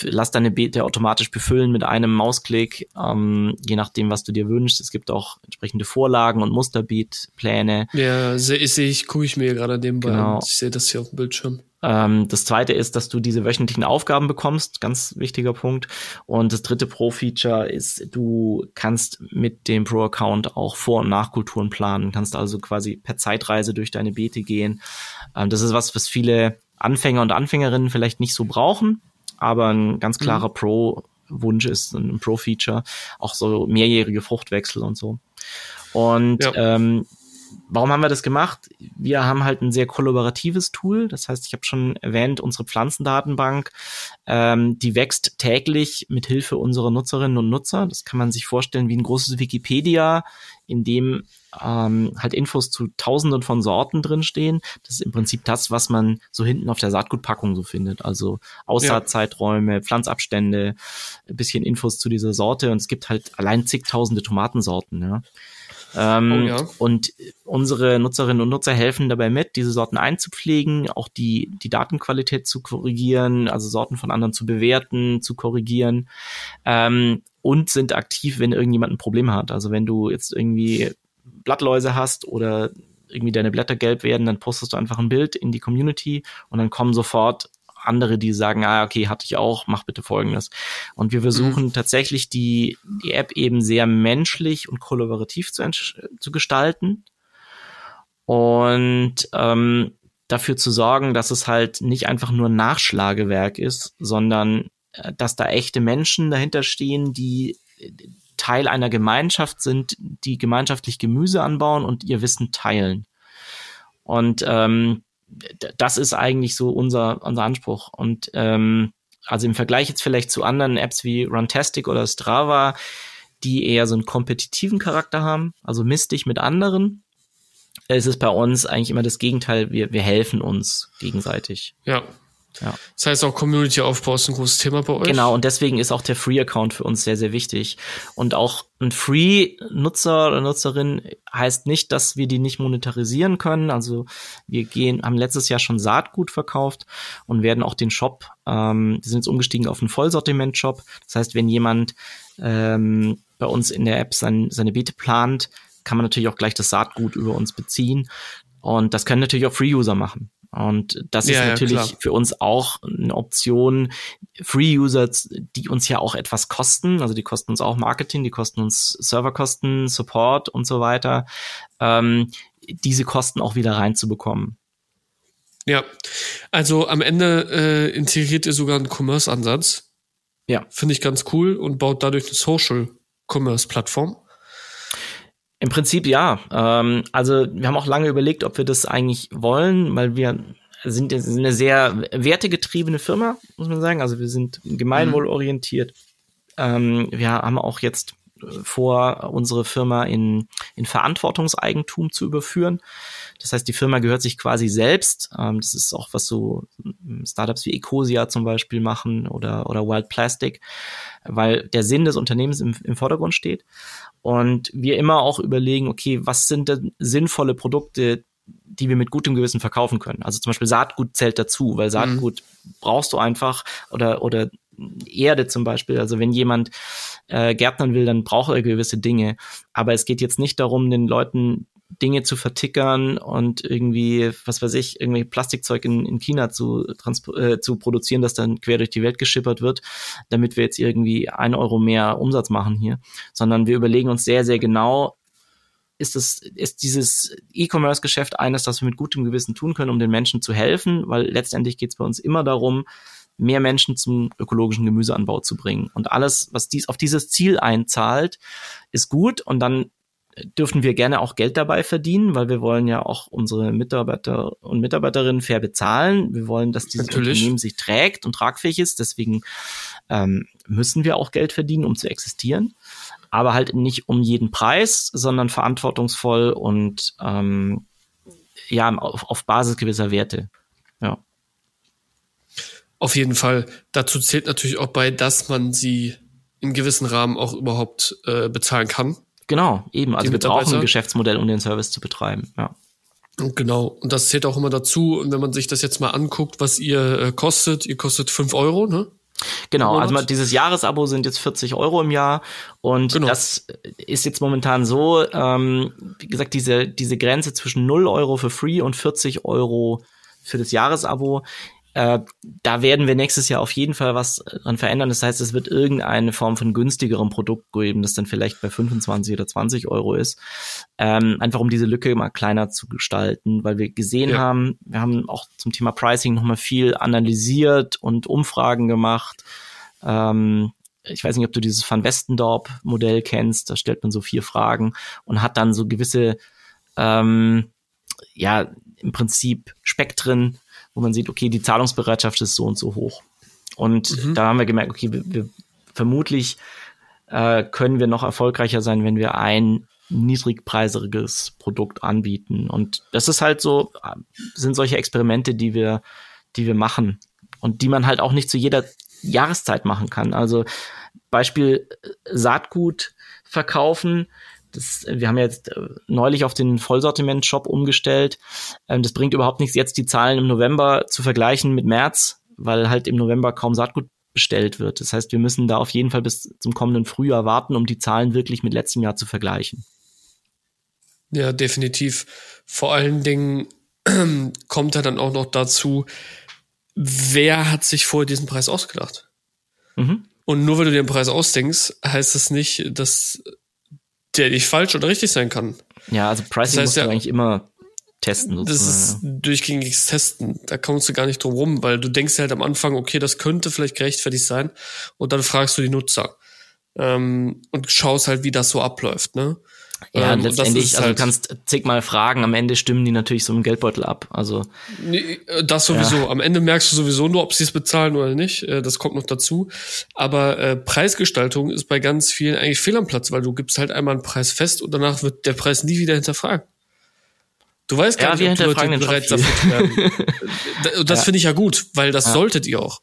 lass deine Beete automatisch befüllen mit einem Mausklick, ähm, je nachdem, was du dir wünschst. Es gibt auch entsprechende Vorlagen und Musterbeetpläne. Ja, sehe seh ich, gucke ich mir gerade nebenbei genau. an. Ich sehe das hier auf dem Bildschirm. Ähm, das zweite ist, dass du diese wöchentlichen Aufgaben bekommst, ganz wichtiger Punkt. Und das dritte Pro-Feature ist, du kannst mit dem Pro-Account auch Vor- und Nachkulturen planen, kannst also quasi per Zeitreise durch deine Beete gehen. Ähm, das ist was, was viele Anfänger und Anfängerinnen vielleicht nicht so brauchen, aber ein ganz klarer mhm. Pro-Wunsch ist, ein Pro-Feature, auch so mehrjährige Fruchtwechsel und so. Und ja. ähm, warum haben wir das gemacht? Wir haben halt ein sehr kollaboratives Tool. Das heißt, ich habe schon erwähnt, unsere Pflanzendatenbank, ähm, die wächst täglich mit Hilfe unserer Nutzerinnen und Nutzer. Das kann man sich vorstellen wie ein großes Wikipedia, in dem ähm, halt Infos zu Tausenden von Sorten drinstehen. Das ist im Prinzip das, was man so hinten auf der Saatgutpackung so findet. Also Aussaatzeiträume, ja. Pflanzabstände, ein bisschen Infos zu dieser Sorte. Und es gibt halt allein zigtausende Tomatensorten. Ja. Ähm, oh ja. Und unsere Nutzerinnen und Nutzer helfen dabei mit, diese Sorten einzupflegen, auch die, die Datenqualität zu korrigieren, also Sorten von anderen zu bewerten, zu korrigieren ähm, und sind aktiv, wenn irgendjemand ein Problem hat. Also wenn du jetzt irgendwie Blattläuse hast oder irgendwie deine Blätter gelb werden, dann postest du einfach ein Bild in die Community und dann kommen sofort andere, die sagen, ah, okay, hatte ich auch, mach bitte folgendes. Und wir versuchen mhm. tatsächlich die, die App eben sehr menschlich und kollaborativ zu, zu gestalten. Und ähm, dafür zu sorgen, dass es halt nicht einfach nur Nachschlagewerk ist, sondern äh, dass da echte Menschen dahinter stehen, die Teil einer Gemeinschaft sind, die gemeinschaftlich Gemüse anbauen und ihr Wissen teilen. Und ähm, das ist eigentlich so unser, unser Anspruch. Und ähm, also im Vergleich jetzt vielleicht zu anderen Apps wie Runtastic oder Strava, die eher so einen kompetitiven Charakter haben, also misst dich mit anderen, ist es bei uns eigentlich immer das Gegenteil. Wir, wir helfen uns gegenseitig. Ja, ja. Das heißt auch Community-Aufbau ist ein großes Thema bei euch. Genau, und deswegen ist auch der Free-Account für uns sehr, sehr wichtig. Und auch ein Free-Nutzer oder Nutzerin heißt nicht, dass wir die nicht monetarisieren können. Also wir gehen, haben letztes Jahr schon Saatgut verkauft und werden auch den Shop, ähm, wir sind jetzt umgestiegen auf einen Vollsortiment-Shop. Das heißt, wenn jemand ähm, bei uns in der App sein, seine Beete plant, kann man natürlich auch gleich das Saatgut über uns beziehen. Und das können natürlich auch Free-User machen. Und das ja, ist natürlich ja, für uns auch eine Option. Free-Users, die uns ja auch etwas kosten, also die kosten uns auch Marketing, die kosten uns Serverkosten, Support und so weiter, ähm, diese Kosten auch wieder reinzubekommen. Ja, also am Ende äh, integriert ihr sogar einen Commerce-Ansatz. Ja. Finde ich ganz cool und baut dadurch eine Social-Commerce-Plattform. Im Prinzip ja. Ähm, also wir haben auch lange überlegt, ob wir das eigentlich wollen, weil wir sind, eine sehr wertegetriebene Firma, muss man sagen. Also wir sind gemeinwohlorientiert. Ähm, wir haben auch jetzt vor, unsere Firma in, in Verantwortungseigentum zu überführen. Das heißt, die Firma gehört sich quasi selbst. Ähm, das ist auch, was so Startups wie Ecosia zum Beispiel machen oder, oder Wild Plastic, weil der Sinn des Unternehmens im, im Vordergrund steht. Und wir immer auch überlegen, okay, was sind denn sinnvolle Produkte, die wir mit gutem Gewissen verkaufen können. Also zum Beispiel Saatgut zählt dazu, weil Saatgut mhm. brauchst du einfach oder, oder Erde zum Beispiel. Also wenn jemand äh, Gärtnern will, dann braucht er gewisse Dinge. Aber es geht jetzt nicht darum, den Leuten Dinge zu vertickern und irgendwie, was weiß ich, irgendwie Plastikzeug in, in China zu, äh, zu produzieren, das dann quer durch die Welt geschippert wird, damit wir jetzt irgendwie ein Euro mehr Umsatz machen hier, sondern wir überlegen uns sehr, sehr genau, ist es, ist dieses E-Commerce-Geschäft eines, das wir mit gutem Gewissen tun können, um den Menschen zu helfen, weil letztendlich geht es bei uns immer darum, mehr Menschen zum ökologischen Gemüseanbau zu bringen. Und alles, was dies auf dieses Ziel einzahlt, ist gut. Und dann dürfen wir gerne auch Geld dabei verdienen, weil wir wollen ja auch unsere Mitarbeiter und Mitarbeiterinnen fair bezahlen. Wir wollen, dass dieses Natürlich. Unternehmen sich trägt und tragfähig ist. Deswegen ähm, müssen wir auch Geld verdienen, um zu existieren. Aber halt nicht um jeden Preis, sondern verantwortungsvoll und ähm, ja, auf, auf Basis gewisser Werte. Ja. Auf jeden Fall. Dazu zählt natürlich auch bei, dass man sie im gewissen Rahmen auch überhaupt äh, bezahlen kann. Genau, eben. Also wir brauchen ein Geschäftsmodell, um den Service zu betreiben. Ja. Genau, und das zählt auch immer dazu, wenn man sich das jetzt mal anguckt, was ihr äh, kostet. Ihr kostet fünf Euro, ne? Genau, also dieses Jahresabo sind jetzt 40 Euro im Jahr und genau. das ist jetzt momentan so, ähm, wie gesagt, diese, diese Grenze zwischen 0 Euro für Free und 40 Euro für das Jahresabo äh, da werden wir nächstes Jahr auf jeden Fall was dran verändern. Das heißt, es wird irgendeine Form von günstigerem Produkt geben, das dann vielleicht bei 25 oder 20 Euro ist. Ähm, einfach um diese Lücke mal kleiner zu gestalten, weil wir gesehen ja. haben, wir haben auch zum Thema Pricing nochmal viel analysiert und Umfragen gemacht. Ähm, ich weiß nicht, ob du dieses Van Westendorp Modell kennst, da stellt man so vier Fragen und hat dann so gewisse, ähm, ja, im Prinzip Spektren wo man sieht, okay, die Zahlungsbereitschaft ist so und so hoch. Und mhm. da haben wir gemerkt, okay, wir, wir vermutlich äh, können wir noch erfolgreicher sein, wenn wir ein niedrigpreisiges Produkt anbieten. Und das ist halt so, sind solche Experimente, die wir, die wir machen und die man halt auch nicht zu jeder Jahreszeit machen kann. Also Beispiel äh, Saatgut verkaufen das, wir haben jetzt äh, neulich auf den Vollsortiment-Shop umgestellt. Ähm, das bringt überhaupt nichts, jetzt die Zahlen im November zu vergleichen mit März, weil halt im November kaum Saatgut bestellt wird. Das heißt, wir müssen da auf jeden Fall bis zum kommenden Frühjahr warten, um die Zahlen wirklich mit letztem Jahr zu vergleichen. Ja, definitiv. Vor allen Dingen kommt da dann auch noch dazu, wer hat sich vorher diesen Preis ausgedacht? Mhm. Und nur weil du dir den Preis ausdenkst, heißt das nicht, dass der nicht falsch oder richtig sein kann. Ja, also Pricing das heißt, musst du ja, eigentlich immer testen. Sozusagen. Das ist durchgängiges Testen. Da kommst du gar nicht drum rum, weil du denkst halt am Anfang, okay, das könnte vielleicht gerechtfertigt sein. Und dann fragst du die Nutzer. Ähm, und schaust halt, wie das so abläuft, ne? Ja, ähm, letztendlich, also halt du kannst zigmal fragen, am Ende stimmen die natürlich so im Geldbeutel ab. Also nee, äh, das sowieso. Ja. Am Ende merkst du sowieso nur, ob sie es bezahlen oder nicht. Äh, das kommt noch dazu. Aber äh, Preisgestaltung ist bei ganz vielen eigentlich fehl am Platz, weil du gibst halt einmal einen Preis fest und danach wird der Preis nie wieder hinterfragt. Du weißt gar ja, nicht, ob die Leute bereit dafür werden. das ja. finde ich ja gut, weil das ja. solltet ihr auch.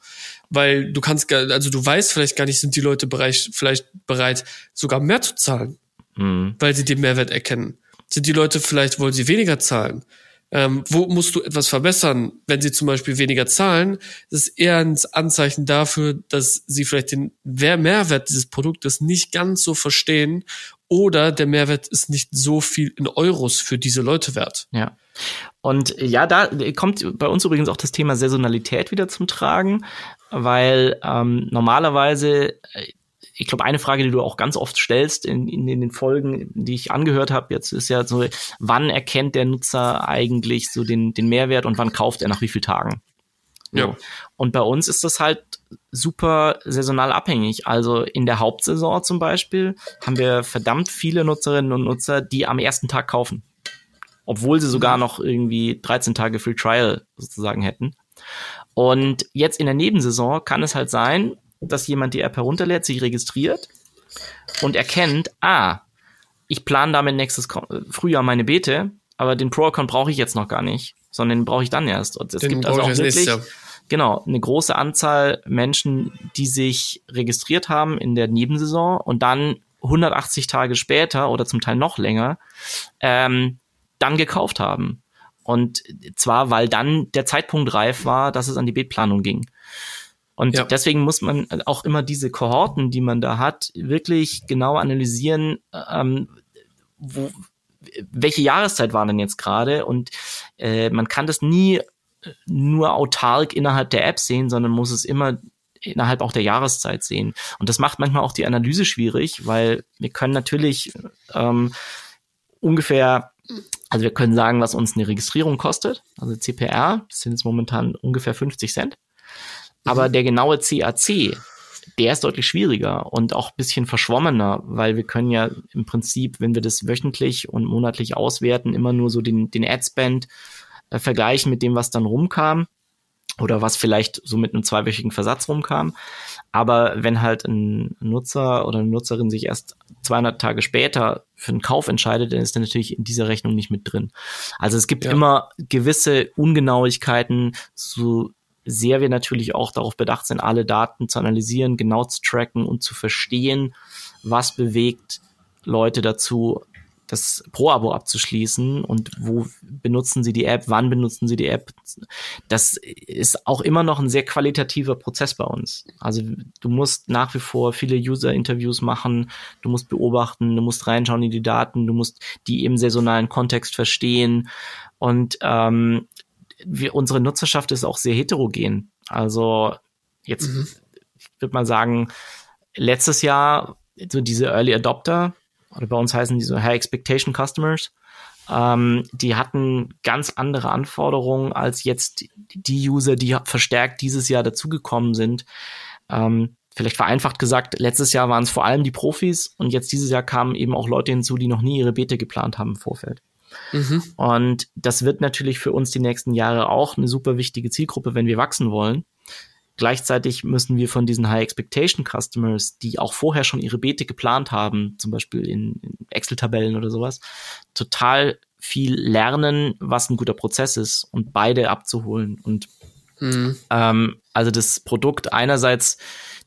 Weil du kannst, also du weißt vielleicht gar nicht, sind die Leute bereit, vielleicht bereit, sogar mehr zu zahlen mhm. weil sie den Mehrwert erkennen. Sind die Leute vielleicht, wollen sie weniger zahlen? Ähm, wo musst du etwas verbessern? Wenn sie zum Beispiel weniger zahlen, das ist eher ein Anzeichen dafür, dass sie vielleicht den Mehrwert dieses Produktes nicht ganz so verstehen oder der Mehrwert ist nicht so viel in Euros für diese Leute wert. Ja. Und ja, da kommt bei uns übrigens auch das Thema Saisonalität wieder zum Tragen, weil ähm, normalerweise äh, ich glaube, eine Frage, die du auch ganz oft stellst in, in, in den Folgen, die ich angehört habe, jetzt ist ja so, wann erkennt der Nutzer eigentlich so den, den Mehrwert und wann kauft er nach wie vielen Tagen? Ja. Und bei uns ist das halt super saisonal abhängig. Also in der Hauptsaison zum Beispiel haben wir verdammt viele Nutzerinnen und Nutzer, die am ersten Tag kaufen. Obwohl sie sogar noch irgendwie 13 Tage Free Trial sozusagen hätten. Und jetzt in der Nebensaison kann es halt sein, dass jemand die App herunterlädt, sich registriert und erkennt, ah, ich plane damit nächstes Frühjahr meine Beete, aber den Pro-Account brauche ich jetzt noch gar nicht, sondern den brauche ich dann erst. Und es den gibt also auch wirklich, genau, eine große Anzahl Menschen, die sich registriert haben in der Nebensaison und dann 180 Tage später oder zum Teil noch länger ähm, dann gekauft haben. Und zwar, weil dann der Zeitpunkt reif war, dass es an die Beetplanung ging. Und ja. deswegen muss man auch immer diese Kohorten, die man da hat, wirklich genau analysieren, ähm, wo, welche Jahreszeit war denn jetzt gerade und äh, man kann das nie nur autark innerhalb der App sehen, sondern muss es immer innerhalb auch der Jahreszeit sehen. Und das macht manchmal auch die Analyse schwierig, weil wir können natürlich ähm, ungefähr, also wir können sagen, was uns eine Registrierung kostet, also CPR, das sind jetzt momentan ungefähr 50 Cent. Aber mhm. der genaue CAC, der ist deutlich schwieriger und auch bisschen verschwommener, weil wir können ja im Prinzip, wenn wir das wöchentlich und monatlich auswerten, immer nur so den, den Adspend äh, vergleichen mit dem, was dann rumkam oder was vielleicht so mit einem zweiwöchigen Versatz rumkam. Aber wenn halt ein Nutzer oder eine Nutzerin sich erst 200 Tage später für einen Kauf entscheidet, dann ist er natürlich in dieser Rechnung nicht mit drin. Also es gibt ja. immer gewisse Ungenauigkeiten, so sehr wir natürlich auch darauf bedacht sind, alle Daten zu analysieren, genau zu tracken und zu verstehen, was bewegt Leute dazu, das Pro-Abo abzuschließen und wo benutzen sie die App, wann benutzen sie die App. Das ist auch immer noch ein sehr qualitativer Prozess bei uns. Also du musst nach wie vor viele User-Interviews machen, du musst beobachten, du musst reinschauen in die Daten, du musst die im saisonalen Kontext verstehen und ähm, wir, unsere Nutzerschaft ist auch sehr heterogen. Also jetzt, mhm. würde mal sagen, letztes Jahr so diese Early Adopter, oder bei uns heißen die so High Expectation Customers, ähm, die hatten ganz andere Anforderungen als jetzt die User, die verstärkt dieses Jahr dazugekommen sind. Ähm, vielleicht vereinfacht gesagt, letztes Jahr waren es vor allem die Profis und jetzt dieses Jahr kamen eben auch Leute hinzu, die noch nie ihre Bete geplant haben im Vorfeld. Mhm. Und das wird natürlich für uns die nächsten Jahre auch eine super wichtige Zielgruppe, wenn wir wachsen wollen. Gleichzeitig müssen wir von diesen High Expectation Customers, die auch vorher schon ihre Beete geplant haben, zum Beispiel in, in Excel-Tabellen oder sowas, total viel lernen, was ein guter Prozess ist und beide abzuholen. Und mhm. ähm, also das Produkt einerseits,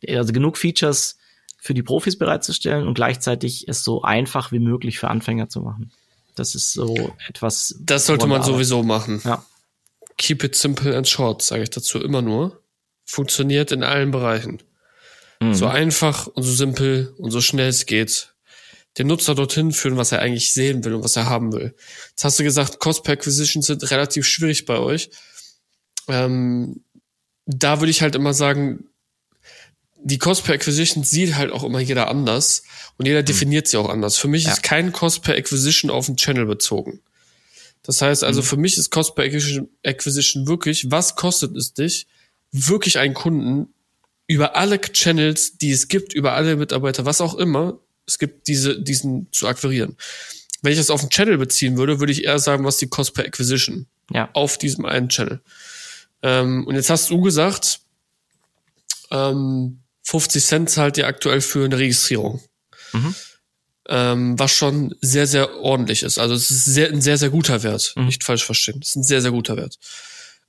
also genug Features für die Profis bereitzustellen und gleichzeitig es so einfach wie möglich für Anfänger zu machen. Das ist so etwas. Das sollte man sowieso machen. Ja. Keep it simple and short, sage ich dazu immer nur funktioniert in allen Bereichen. Mhm. So einfach und so simpel und so schnell es geht. Den Nutzer dorthin führen, was er eigentlich sehen will und was er haben will. Jetzt hast du gesagt, Cost per Acquisition sind relativ schwierig bei euch. Ähm, da würde ich halt immer sagen, die Cost per Acquisition sieht halt auch immer jeder anders und jeder mhm. definiert sie auch anders. Für mich ja. ist kein Cost per Acquisition auf den Channel bezogen. Das heißt also, mhm. für mich ist Cost per Acquisition wirklich, was kostet es dich, wirklich einen Kunden über alle Channels, die es gibt, über alle Mitarbeiter, was auch immer, es gibt diese, diesen zu akquirieren. Wenn ich das auf einen Channel beziehen würde, würde ich eher sagen, was die Cost per Acquisition ja. auf diesem einen Channel. Ähm, und jetzt hast du gesagt, ähm, 50 Cent zahlt ihr aktuell für eine Registrierung. Mhm. Ähm, was schon sehr, sehr ordentlich ist. Also es ist sehr, ein sehr, sehr guter Wert. Mhm. Nicht falsch verstehen. Es ist ein sehr, sehr guter Wert.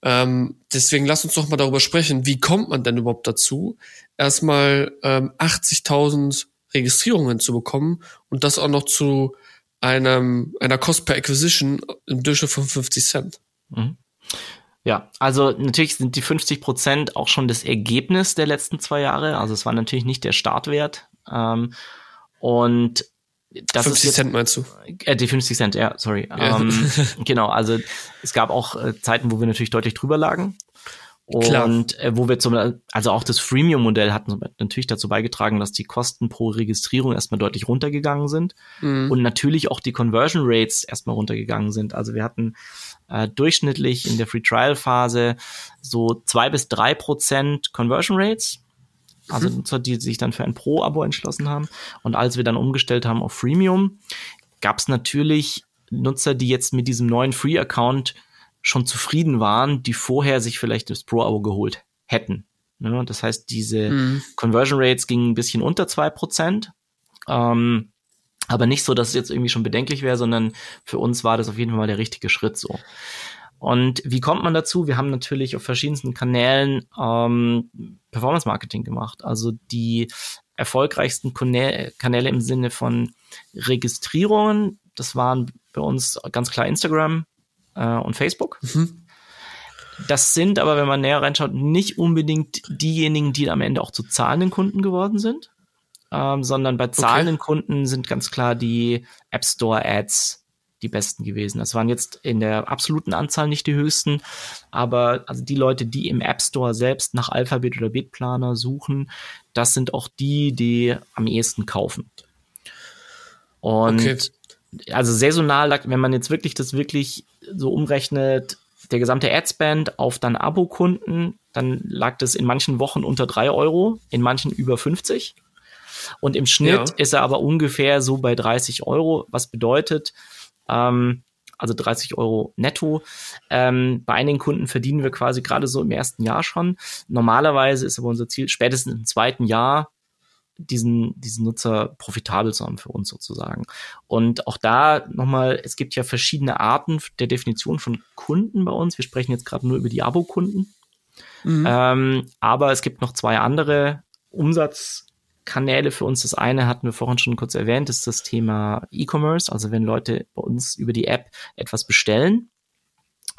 Ähm, deswegen lass uns doch mal darüber sprechen, wie kommt man denn überhaupt dazu, erstmal ähm, 80.000 Registrierungen zu bekommen und das auch noch zu einem, einer Cost per Acquisition im Durchschnitt von 50 Cent. Mhm. Ja, also natürlich sind die 50 Prozent auch schon das Ergebnis der letzten zwei Jahre. Also es war natürlich nicht der Startwert. Ähm, und das 50 jetzt, Cent meinst du? Äh, die 50 Cent, ja, sorry. Ja. Ähm, genau, also es gab auch äh, Zeiten, wo wir natürlich deutlich drüber lagen. Und äh, wo wir zum, also auch das Freemium-Modell hat natürlich dazu beigetragen, dass die Kosten pro Registrierung erstmal deutlich runtergegangen sind mhm. und natürlich auch die Conversion Rates erstmal runtergegangen sind. Also wir hatten äh, durchschnittlich in der Free Trial Phase so zwei bis drei Prozent Conversion Rates also mhm. Nutzer, die sich dann für ein Pro-Abo entschlossen haben. Und als wir dann umgestellt haben auf Freemium, gab es natürlich Nutzer, die jetzt mit diesem neuen Free-Account schon zufrieden waren, die vorher sich vielleicht das Pro-Abo geholt hätten. Ne? Das heißt, diese mhm. Conversion Rates gingen ein bisschen unter zwei Prozent. Ähm, aber nicht so, dass es jetzt irgendwie schon bedenklich wäre, sondern für uns war das auf jeden Fall mal der richtige Schritt so. Und wie kommt man dazu? Wir haben natürlich auf verschiedensten Kanälen ähm, Performance Marketing gemacht. Also die erfolgreichsten Kanäle im Sinne von Registrierungen, das waren bei uns ganz klar Instagram äh, und Facebook. Mhm. Das sind aber, wenn man näher reinschaut, nicht unbedingt diejenigen, die am Ende auch zu zahlenden Kunden geworden sind, ähm, sondern bei zahlenden okay. Kunden sind ganz klar die App Store Ads, die besten gewesen. Das waren jetzt in der absoluten Anzahl nicht die höchsten, aber also die Leute, die im App Store selbst nach Alphabet oder Bitplaner suchen, das sind auch die, die am ehesten kaufen. Und okay. Also saisonal, wenn man jetzt wirklich das wirklich so umrechnet, der gesamte Adspend auf dann Abo-Kunden, dann lag das in manchen Wochen unter drei Euro, in manchen über 50. Und im Schnitt ja. ist er aber ungefähr so bei 30 Euro, was bedeutet, ähm, also 30 Euro netto. Ähm, bei einigen Kunden verdienen wir quasi gerade so im ersten Jahr schon. Normalerweise ist aber unser Ziel, spätestens im zweiten Jahr diesen, diesen Nutzer profitabel zu haben für uns sozusagen. Und auch da nochmal, es gibt ja verschiedene Arten der Definition von Kunden bei uns. Wir sprechen jetzt gerade nur über die Abo-Kunden. Mhm. Ähm, aber es gibt noch zwei andere Umsatz- Kanäle für uns. Das eine hatten wir vorhin schon kurz erwähnt, ist das Thema E-Commerce. Also wenn Leute bei uns über die App etwas bestellen.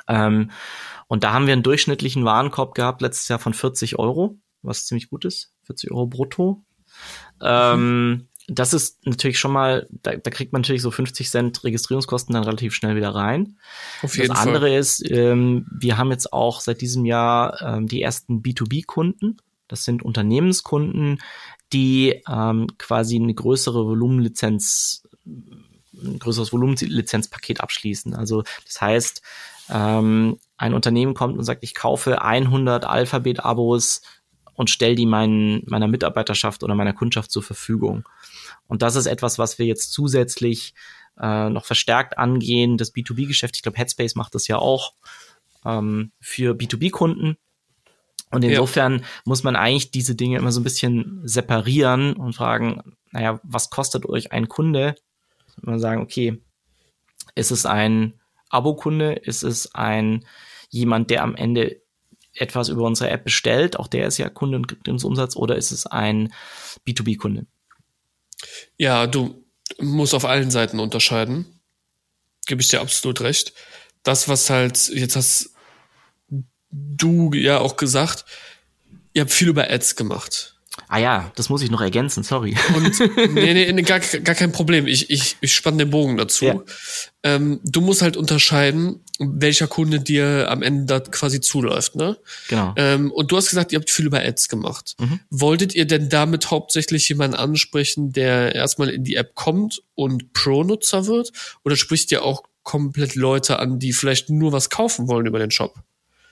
Ähm, und da haben wir einen durchschnittlichen Warenkorb gehabt letztes Jahr von 40 Euro, was ziemlich gut ist. 40 Euro brutto. Ähm, das ist natürlich schon mal, da, da kriegt man natürlich so 50 Cent Registrierungskosten dann relativ schnell wieder rein. Auf jeden das andere Fall. ist, ähm, wir haben jetzt auch seit diesem Jahr ähm, die ersten B2B-Kunden. Das sind Unternehmenskunden, die ähm, quasi eine größere Volumenlizenz, ein größeres Volumenlizenzpaket abschließen. Also das heißt, ähm, ein Unternehmen kommt und sagt, ich kaufe 100 Alphabet-Abos und stelle die meinen, meiner Mitarbeiterschaft oder meiner Kundschaft zur Verfügung. Und das ist etwas, was wir jetzt zusätzlich äh, noch verstärkt angehen. Das B2B-Geschäft, ich glaube, Headspace macht das ja auch ähm, für B2B-Kunden. Und insofern ja. muss man eigentlich diese Dinge immer so ein bisschen separieren und fragen, naja, was kostet euch ein Kunde? Man sagen, okay, ist es ein Abo-Kunde? Ist es ein jemand, der am Ende etwas über unsere App bestellt? Auch der ist ja Kunde und gibt uns Umsatz. Oder ist es ein B2B-Kunde? Ja, du musst auf allen Seiten unterscheiden. Gebe ich dir absolut recht. Das, was halt, jetzt hast du ja auch gesagt, ihr habt viel über Ads gemacht. Ah ja, das muss ich noch ergänzen, sorry. Und, nee, nee, nee gar, gar kein Problem. Ich, ich, ich spann den Bogen dazu. Ja. Ähm, du musst halt unterscheiden, welcher Kunde dir am Ende da quasi zuläuft, ne? Genau. Ähm, und du hast gesagt, ihr habt viel über Ads gemacht. Mhm. Wolltet ihr denn damit hauptsächlich jemanden ansprechen, der erstmal in die App kommt und Pro-Nutzer wird? Oder spricht ihr auch komplett Leute an, die vielleicht nur was kaufen wollen über den Shop?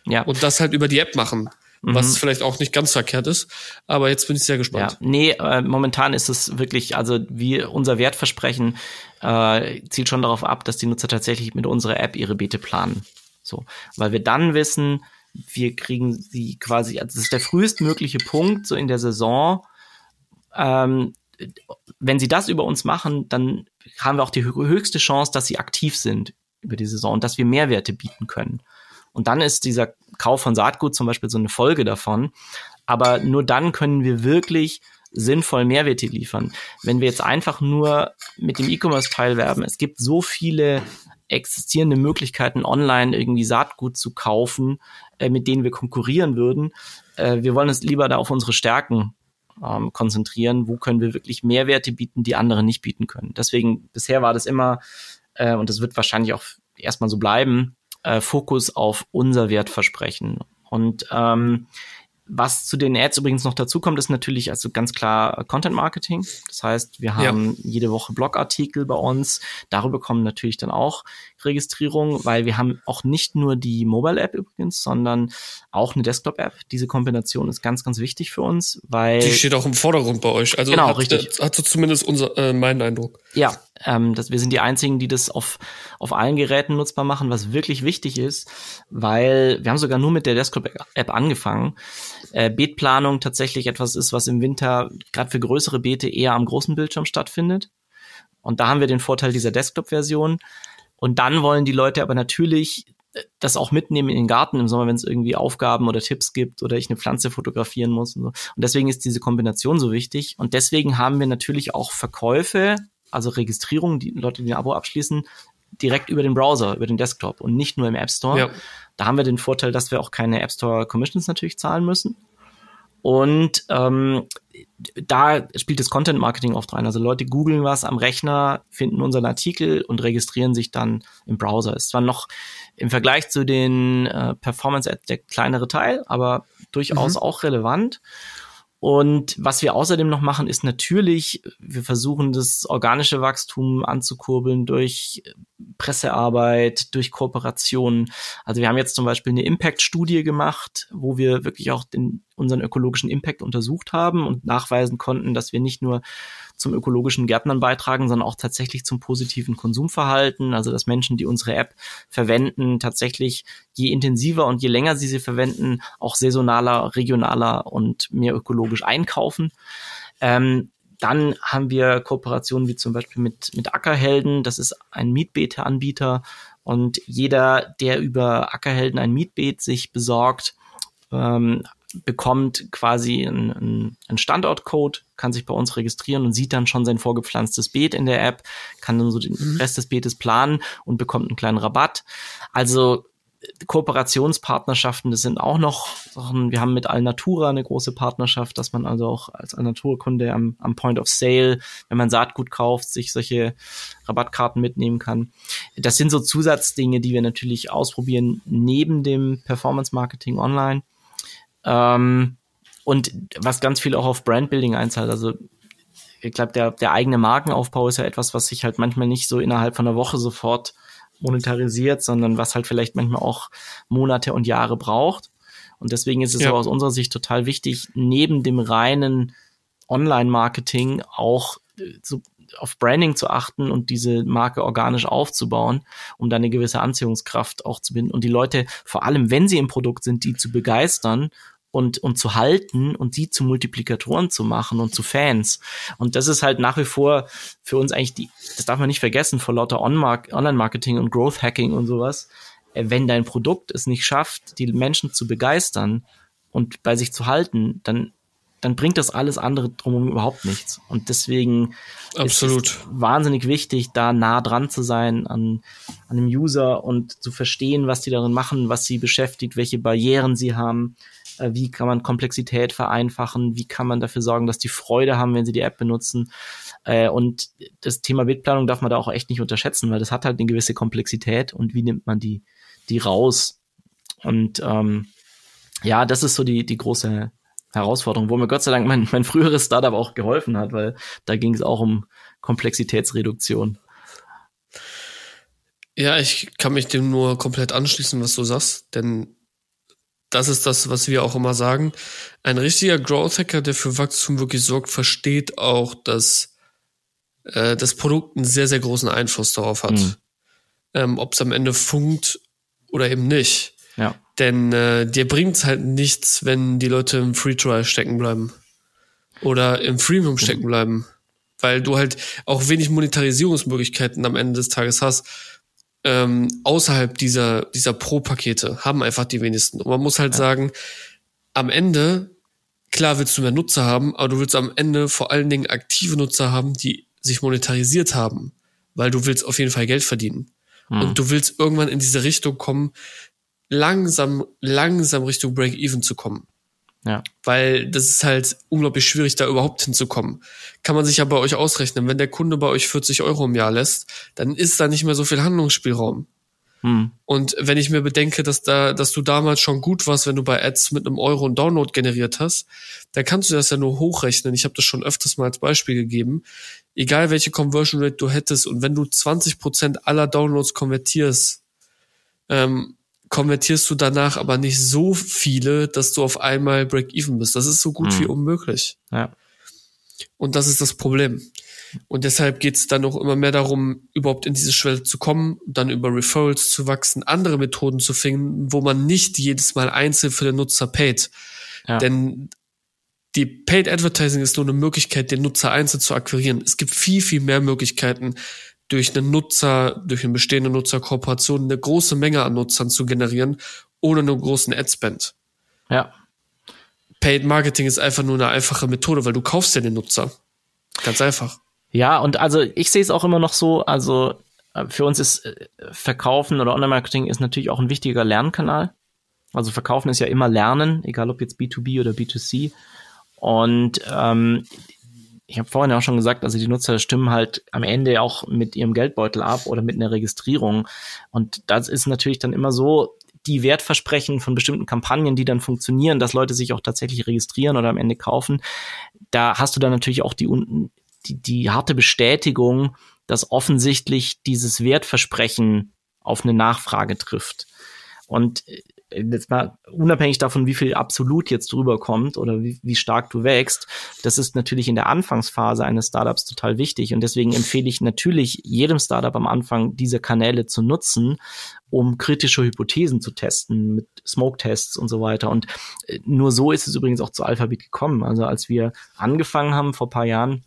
Ja. Und das halt über die App machen. Mhm. Was vielleicht auch nicht ganz verkehrt ist. Aber jetzt bin ich sehr gespannt. Ja, nee, äh, momentan ist es wirklich, also wie unser Wertversprechen äh, zielt schon darauf ab, dass die Nutzer tatsächlich mit unserer App ihre Beete planen. So, weil wir dann wissen, wir kriegen sie quasi, also das ist der frühestmögliche Punkt so in der Saison. Ähm, wenn sie das über uns machen, dann haben wir auch die höchste Chance, dass sie aktiv sind über die Saison und dass wir Mehrwerte bieten können. Und dann ist dieser Kauf von Saatgut zum Beispiel so eine Folge davon. Aber nur dann können wir wirklich sinnvoll Mehrwerte liefern. Wenn wir jetzt einfach nur mit dem E-Commerce-Teil werben, es gibt so viele existierende Möglichkeiten, online irgendwie Saatgut zu kaufen, äh, mit denen wir konkurrieren würden. Äh, wir wollen uns lieber da auf unsere Stärken ähm, konzentrieren. Wo können wir wirklich Mehrwerte bieten, die andere nicht bieten können? Deswegen, bisher war das immer, äh, und das wird wahrscheinlich auch erstmal so bleiben, äh, Fokus auf unser Wertversprechen. Und ähm, was zu den Ads übrigens noch dazu kommt, ist natürlich also ganz klar Content Marketing. Das heißt, wir haben ja. jede Woche Blogartikel bei uns. Darüber kommen natürlich dann auch Registrierungen, weil wir haben auch nicht nur die Mobile App übrigens, sondern auch eine Desktop App. Diese Kombination ist ganz, ganz wichtig für uns, weil die steht auch im Vordergrund bei euch. Also genau, hat, richtig. Hat so zumindest unser äh, meinen Eindruck. Ja, ähm, das, wir sind die einzigen, die das auf auf allen Geräten nutzbar machen, was wirklich wichtig ist, weil wir haben sogar nur mit der Desktop App angefangen äh, Beetplanung tatsächlich etwas ist, was im Winter gerade für größere Beete eher am großen Bildschirm stattfindet. Und da haben wir den Vorteil dieser Desktop-Version. Und dann wollen die Leute aber natürlich äh, das auch mitnehmen in den Garten im Sommer, wenn es irgendwie Aufgaben oder Tipps gibt oder ich eine Pflanze fotografieren muss und so. Und deswegen ist diese Kombination so wichtig. Und deswegen haben wir natürlich auch Verkäufe, also Registrierungen, die Leute, die ein Abo abschließen, direkt über den Browser, über den Desktop und nicht nur im App Store. Ja. Da haben wir den Vorteil, dass wir auch keine App Store Commissions natürlich zahlen müssen. Und ähm, da spielt das Content Marketing oft rein. Also Leute googeln was am Rechner, finden unseren Artikel und registrieren sich dann im Browser. Ist zwar noch im Vergleich zu den äh, Performance Ads der kleinere Teil, aber durchaus mhm. auch relevant. Und was wir außerdem noch machen, ist natürlich, wir versuchen das organische Wachstum anzukurbeln durch Pressearbeit, durch Kooperationen. Also wir haben jetzt zum Beispiel eine Impact-Studie gemacht, wo wir wirklich auch den, unseren ökologischen Impact untersucht haben und nachweisen konnten, dass wir nicht nur zum ökologischen Gärtnern beitragen, sondern auch tatsächlich zum positiven Konsumverhalten. Also dass Menschen, die unsere App verwenden, tatsächlich je intensiver und je länger sie sie verwenden, auch saisonaler, regionaler und mehr ökologisch einkaufen. Ähm, dann haben wir Kooperationen wie zum Beispiel mit, mit Ackerhelden. Das ist ein Mietbeete-Anbieter. Und jeder, der über Ackerhelden ein Mietbeet sich besorgt, ähm, bekommt quasi einen, einen Standortcode, kann sich bei uns registrieren und sieht dann schon sein vorgepflanztes Beet in der App, kann dann so den mhm. Rest des Beetes planen und bekommt einen kleinen Rabatt. Also Kooperationspartnerschaften, das sind auch noch Sachen, wir haben mit Alnatura eine große Partnerschaft, dass man also auch als Alnatura-Kunde am, am Point of Sale, wenn man Saatgut kauft, sich solche Rabattkarten mitnehmen kann. Das sind so Zusatzdinge, die wir natürlich ausprobieren neben dem Performance-Marketing online. Ähm, und was ganz viel auch auf Brandbuilding einzahlt, also ich glaube, der, der eigene Markenaufbau ist ja etwas, was sich halt manchmal nicht so innerhalb von einer Woche sofort monetarisiert, sondern was halt vielleicht manchmal auch Monate und Jahre braucht. Und deswegen ist es ja. aus unserer Sicht total wichtig, neben dem reinen Online-Marketing auch äh, so auf Branding zu achten und diese Marke organisch aufzubauen, um dann eine gewisse Anziehungskraft auch zu binden und die Leute, vor allem wenn sie im Produkt sind, die zu begeistern und, und zu halten und die zu Multiplikatoren zu machen und zu Fans. Und das ist halt nach wie vor für uns eigentlich die, das darf man nicht vergessen, vor lauter Online-Marketing und Growth-Hacking und sowas. Äh, wenn dein Produkt es nicht schafft, die Menschen zu begeistern und bei sich zu halten, dann dann bringt das alles andere drumherum überhaupt nichts. Und deswegen Absolut. ist es wahnsinnig wichtig, da nah dran zu sein an, an dem User und zu verstehen, was die darin machen, was sie beschäftigt, welche Barrieren sie haben, wie kann man Komplexität vereinfachen, wie kann man dafür sorgen, dass die Freude haben, wenn sie die App benutzen. Äh, und das Thema Bildplanung darf man da auch echt nicht unterschätzen, weil das hat halt eine gewisse Komplexität und wie nimmt man die, die raus? Und ähm, ja, das ist so die, die große Herausforderung, wo mir Gott sei Dank mein, mein früheres Startup auch geholfen hat, weil da ging es auch um Komplexitätsreduktion. Ja, ich kann mich dem nur komplett anschließen, was du sagst, denn das ist das, was wir auch immer sagen. Ein richtiger Growth Hacker, der für Wachstum wirklich sorgt, versteht auch, dass äh, das Produkt einen sehr, sehr großen Einfluss darauf hat. Mhm. Ähm, Ob es am Ende funkt oder eben nicht. Ja. Denn äh, dir bringt's halt nichts, wenn die Leute im Free Trial stecken bleiben. Oder im Freemium mhm. stecken bleiben. Weil du halt auch wenig Monetarisierungsmöglichkeiten am Ende des Tages hast. Ähm, außerhalb dieser, dieser Pro-Pakete haben einfach die wenigsten. Und man muss halt ja. sagen, am Ende, klar willst du mehr Nutzer haben, aber du willst am Ende vor allen Dingen aktive Nutzer haben, die sich monetarisiert haben. Weil du willst auf jeden Fall Geld verdienen. Hm. Und du willst irgendwann in diese Richtung kommen, langsam, langsam Richtung Break-Even zu kommen. Ja. Weil das ist halt unglaublich schwierig, da überhaupt hinzukommen. Kann man sich ja bei euch ausrechnen. Wenn der Kunde bei euch 40 Euro im Jahr lässt, dann ist da nicht mehr so viel Handlungsspielraum. Hm. Und wenn ich mir bedenke, dass da, dass du damals schon gut warst, wenn du bei Ads mit einem Euro einen Download generiert hast, dann kannst du das ja nur hochrechnen. Ich habe das schon öfters mal als Beispiel gegeben. Egal welche Conversion Rate du hättest und wenn du 20 Prozent aller Downloads konvertierst, ähm, konvertierst du danach aber nicht so viele, dass du auf einmal Break-Even bist. Das ist so gut mhm. wie unmöglich. Ja. Und das ist das Problem. Und deshalb geht es dann auch immer mehr darum, überhaupt in diese Schwelle zu kommen, dann über Referrals zu wachsen, andere Methoden zu finden, wo man nicht jedes Mal einzeln für den Nutzer paid. Ja. Denn die Paid Advertising ist nur eine Möglichkeit, den Nutzer einzeln zu akquirieren. Es gibt viel, viel mehr Möglichkeiten, durch einen Nutzer, durch eine bestehende Nutzerkooperation eine große Menge an Nutzern zu generieren, ohne einen großen Adspend. Ja. Paid Marketing ist einfach nur eine einfache Methode, weil du kaufst ja den Nutzer. Ganz einfach. Ja, und also ich sehe es auch immer noch so, also äh, für uns ist äh, Verkaufen oder Online-Marketing ist natürlich auch ein wichtiger Lernkanal. Also Verkaufen ist ja immer Lernen, egal ob jetzt B2B oder B2C. Und ähm, ich habe vorhin auch schon gesagt, also die Nutzer stimmen halt am Ende auch mit ihrem Geldbeutel ab oder mit einer Registrierung. Und das ist natürlich dann immer so, die Wertversprechen von bestimmten Kampagnen, die dann funktionieren, dass Leute sich auch tatsächlich registrieren oder am Ende kaufen, da hast du dann natürlich auch die, die, die harte Bestätigung, dass offensichtlich dieses Wertversprechen auf eine Nachfrage trifft. Und jetzt mal unabhängig davon, wie viel absolut jetzt drüber kommt oder wie, wie stark du wächst, das ist natürlich in der Anfangsphase eines Startups total wichtig. Und deswegen empfehle ich natürlich jedem Startup am Anfang, diese Kanäle zu nutzen, um kritische Hypothesen zu testen mit Smoke-Tests und so weiter. Und äh, nur so ist es übrigens auch zu Alphabet gekommen. Also als wir angefangen haben vor paar Jahren,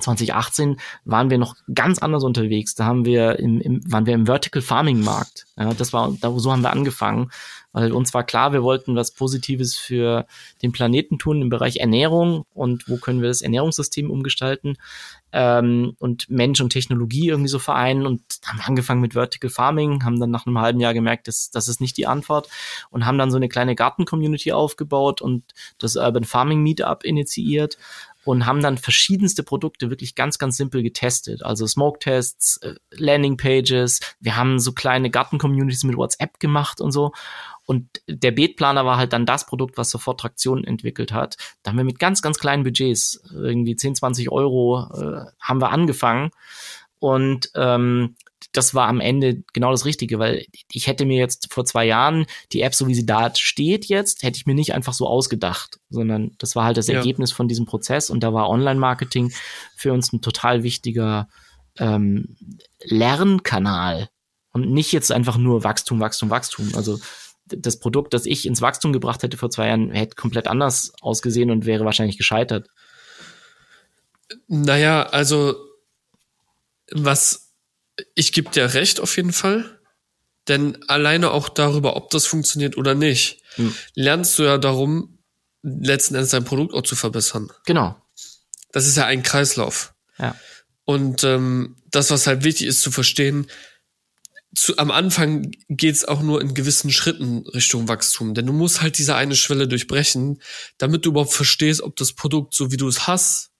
2018 waren wir noch ganz anders unterwegs. Da haben wir im, im waren wir im Vertical Farming Markt. Ja, das war, da so haben wir angefangen, weil uns war klar, wir wollten was Positives für den Planeten tun im Bereich Ernährung und wo können wir das Ernährungssystem umgestalten ähm, und Mensch und Technologie irgendwie so vereinen und haben angefangen mit Vertical Farming, haben dann nach einem halben Jahr gemerkt, dass das ist nicht die Antwort und haben dann so eine kleine Garten-Community aufgebaut und das Urban Farming Meetup initiiert und haben dann verschiedenste Produkte wirklich ganz, ganz simpel getestet. Also Smoke-Tests, äh, Landing-Pages, wir haben so kleine Garten-Communities mit WhatsApp gemacht und so. Und der Beetplaner war halt dann das Produkt, was sofort Traktion entwickelt hat. Da haben wir mit ganz, ganz kleinen Budgets, irgendwie 10, 20 Euro, äh, haben wir angefangen. Und ähm, das war am Ende genau das Richtige, weil ich hätte mir jetzt vor zwei Jahren die App, so wie sie da steht jetzt, hätte ich mir nicht einfach so ausgedacht, sondern das war halt das ja. Ergebnis von diesem Prozess und da war Online-Marketing für uns ein total wichtiger ähm, Lernkanal und nicht jetzt einfach nur Wachstum, Wachstum, Wachstum. Also das Produkt, das ich ins Wachstum gebracht hätte vor zwei Jahren, hätte komplett anders ausgesehen und wäre wahrscheinlich gescheitert. Naja, also was ich gebe dir recht auf jeden Fall. Denn alleine auch darüber, ob das funktioniert oder nicht, hm. lernst du ja darum, letzten Endes dein Produkt auch zu verbessern. Genau. Das ist ja ein Kreislauf. Ja. Und ähm, das, was halt wichtig ist zu verstehen, zu, am Anfang geht's auch nur in gewissen Schritten Richtung Wachstum. Denn du musst halt diese eine Schwelle durchbrechen, damit du überhaupt verstehst, ob das Produkt, so wie du es hast,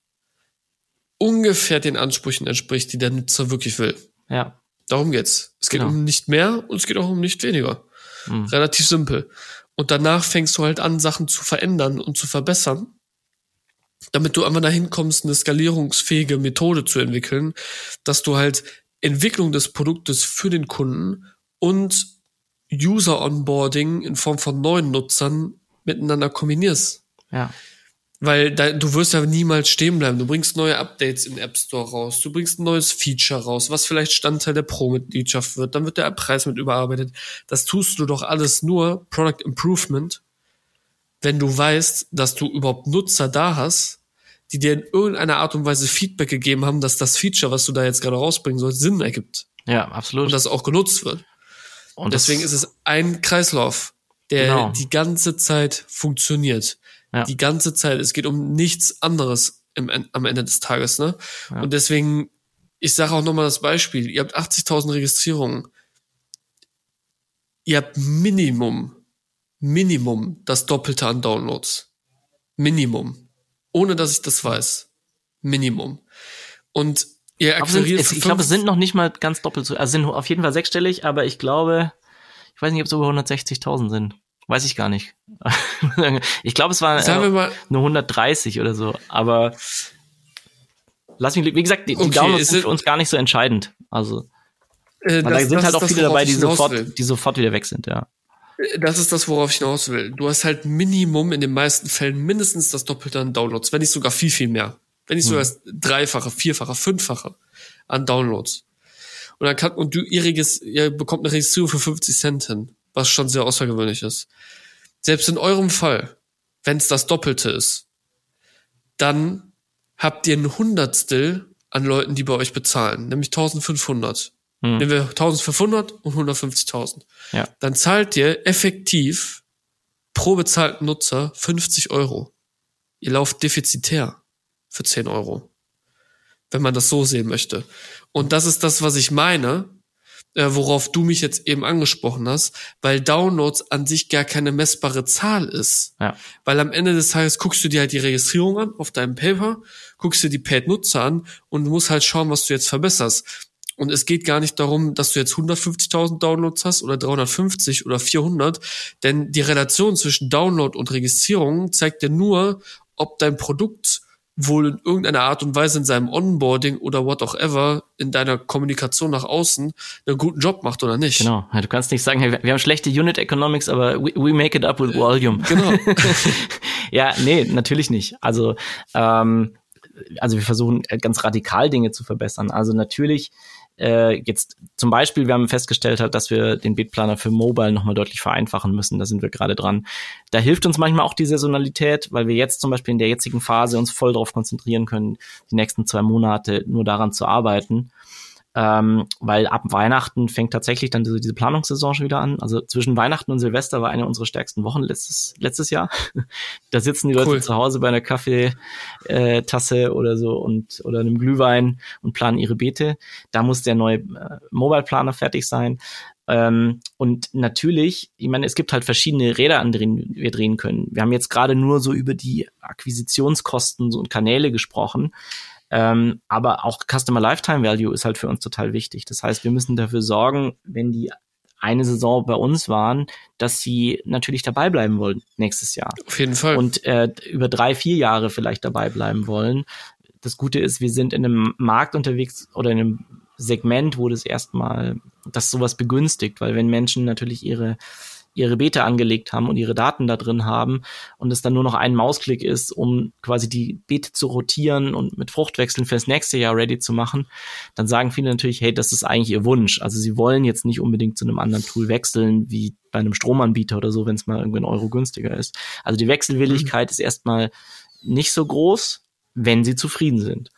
ungefähr den Ansprüchen entspricht, die der Nutzer wirklich will. Ja. Darum geht's. Es geht genau. um nicht mehr und es geht auch um nicht weniger. Mhm. Relativ simpel. Und danach fängst du halt an, Sachen zu verändern und zu verbessern, damit du einfach dahin kommst, eine skalierungsfähige Methode zu entwickeln, dass du halt Entwicklung des Produktes für den Kunden und User Onboarding in Form von neuen Nutzern miteinander kombinierst. Ja. Weil da, du wirst ja niemals stehen bleiben. Du bringst neue Updates im App Store raus. Du bringst ein neues Feature raus, was vielleicht Standteil der Pro-Mitgliedschaft wird. Dann wird der Preis mit überarbeitet. Das tust du doch alles nur Product Improvement, wenn du weißt, dass du überhaupt Nutzer da hast, die dir in irgendeiner Art und Weise Feedback gegeben haben, dass das Feature, was du da jetzt gerade rausbringen sollst, Sinn ergibt. Ja, absolut. Und das auch genutzt wird. Und deswegen ist es ein Kreislauf, der genau. die ganze Zeit funktioniert. Ja. Die ganze Zeit. Es geht um nichts anderes im, am Ende des Tages, ne? Ja. Und deswegen, ich sage auch nochmal das Beispiel. Ihr habt 80.000 Registrierungen. Ihr habt Minimum, Minimum das Doppelte an Downloads. Minimum. Ohne dass ich das weiß. Minimum. Und ihr akquiriert. Ich glaube, es sind noch nicht mal ganz doppelt so. Also sind auf jeden Fall sechsstellig, aber ich glaube, ich weiß nicht, ob es über 160.000 sind. Weiß ich gar nicht. ich glaube, es waren äh, nur 130 oder so. Aber lass mich, wie gesagt, die, die okay, Downloads sind für uns gar nicht so entscheidend. Also äh, das, da sind halt auch viele dabei, die sofort, die sofort wieder weg sind, ja. Äh, das ist das, worauf ich hinaus will. Du hast halt Minimum in den meisten Fällen mindestens das Doppelte an Downloads, wenn nicht sogar viel, viel mehr. Wenn nicht sogar hm. dreifache, vierfache, fünffache an Downloads. Und dann kann, und du, ihr, ihr bekommt eine Registrierung für 50 Cent hin was schon sehr außergewöhnlich ist. Selbst in eurem Fall, wenn es das Doppelte ist, dann habt ihr ein Hundertstel an Leuten, die bei euch bezahlen, nämlich 1500. Hm. Nehmen wir 1500 und 150.000. Ja. Dann zahlt ihr effektiv pro bezahlten Nutzer 50 Euro. Ihr lauft defizitär für 10 Euro. Wenn man das so sehen möchte. Und das ist das, was ich meine, äh, worauf du mich jetzt eben angesprochen hast, weil Downloads an sich gar keine messbare Zahl ist. Ja. Weil am Ende des Tages guckst du dir halt die Registrierung an auf deinem Paper, guckst dir die Paid-Nutzer an und du musst halt schauen, was du jetzt verbesserst. Und es geht gar nicht darum, dass du jetzt 150.000 Downloads hast oder 350 oder 400, denn die Relation zwischen Download und Registrierung zeigt dir nur, ob dein Produkt wohl in irgendeiner Art und Weise in seinem Onboarding oder what auch ever in deiner Kommunikation nach außen einen guten Job macht oder nicht. Genau. Du kannst nicht sagen, hey, wir haben schlechte Unit Economics, aber we, we make it up with volume. Genau. ja, nee, natürlich nicht. Also, ähm, also wir versuchen ganz radikal Dinge zu verbessern. Also natürlich äh, jetzt zum Beispiel, wir haben festgestellt, halt, dass wir den Beatplaner für Mobile nochmal deutlich vereinfachen müssen. Da sind wir gerade dran. Da hilft uns manchmal auch die Saisonalität, weil wir jetzt zum Beispiel in der jetzigen Phase uns voll darauf konzentrieren können, die nächsten zwei Monate nur daran zu arbeiten ähm, weil ab Weihnachten fängt tatsächlich dann diese, diese Planungssaison schon wieder an. Also zwischen Weihnachten und Silvester war eine unserer stärksten Wochen letztes, letztes Jahr. da sitzen die Leute cool. zu Hause bei einer Kaffeetasse äh, oder so und oder einem Glühwein und planen ihre Beete. Da muss der neue äh, Mobile-Planer fertig sein. Ähm, und natürlich, ich meine, es gibt halt verschiedene Räder, an denen wir drehen können. Wir haben jetzt gerade nur so über die Akquisitionskosten und Kanäle gesprochen. Ähm, aber auch Customer Lifetime Value ist halt für uns total wichtig. Das heißt, wir müssen dafür sorgen, wenn die eine Saison bei uns waren, dass sie natürlich dabei bleiben wollen nächstes Jahr. Auf jeden Fall. Und äh, über drei, vier Jahre vielleicht dabei bleiben wollen. Das Gute ist, wir sind in einem Markt unterwegs oder in einem Segment, wo das erstmal das sowas begünstigt, weil wenn Menschen natürlich ihre ihre Beta angelegt haben und ihre Daten da drin haben und es dann nur noch ein Mausklick ist, um quasi die Beta zu rotieren und mit Fruchtwechseln fürs nächste Jahr ready zu machen, dann sagen viele natürlich, hey, das ist eigentlich ihr Wunsch. Also sie wollen jetzt nicht unbedingt zu einem anderen Tool wechseln, wie bei einem Stromanbieter oder so, wenn es mal irgendwie ein Euro günstiger ist. Also die Wechselwilligkeit mhm. ist erstmal nicht so groß, wenn sie zufrieden sind.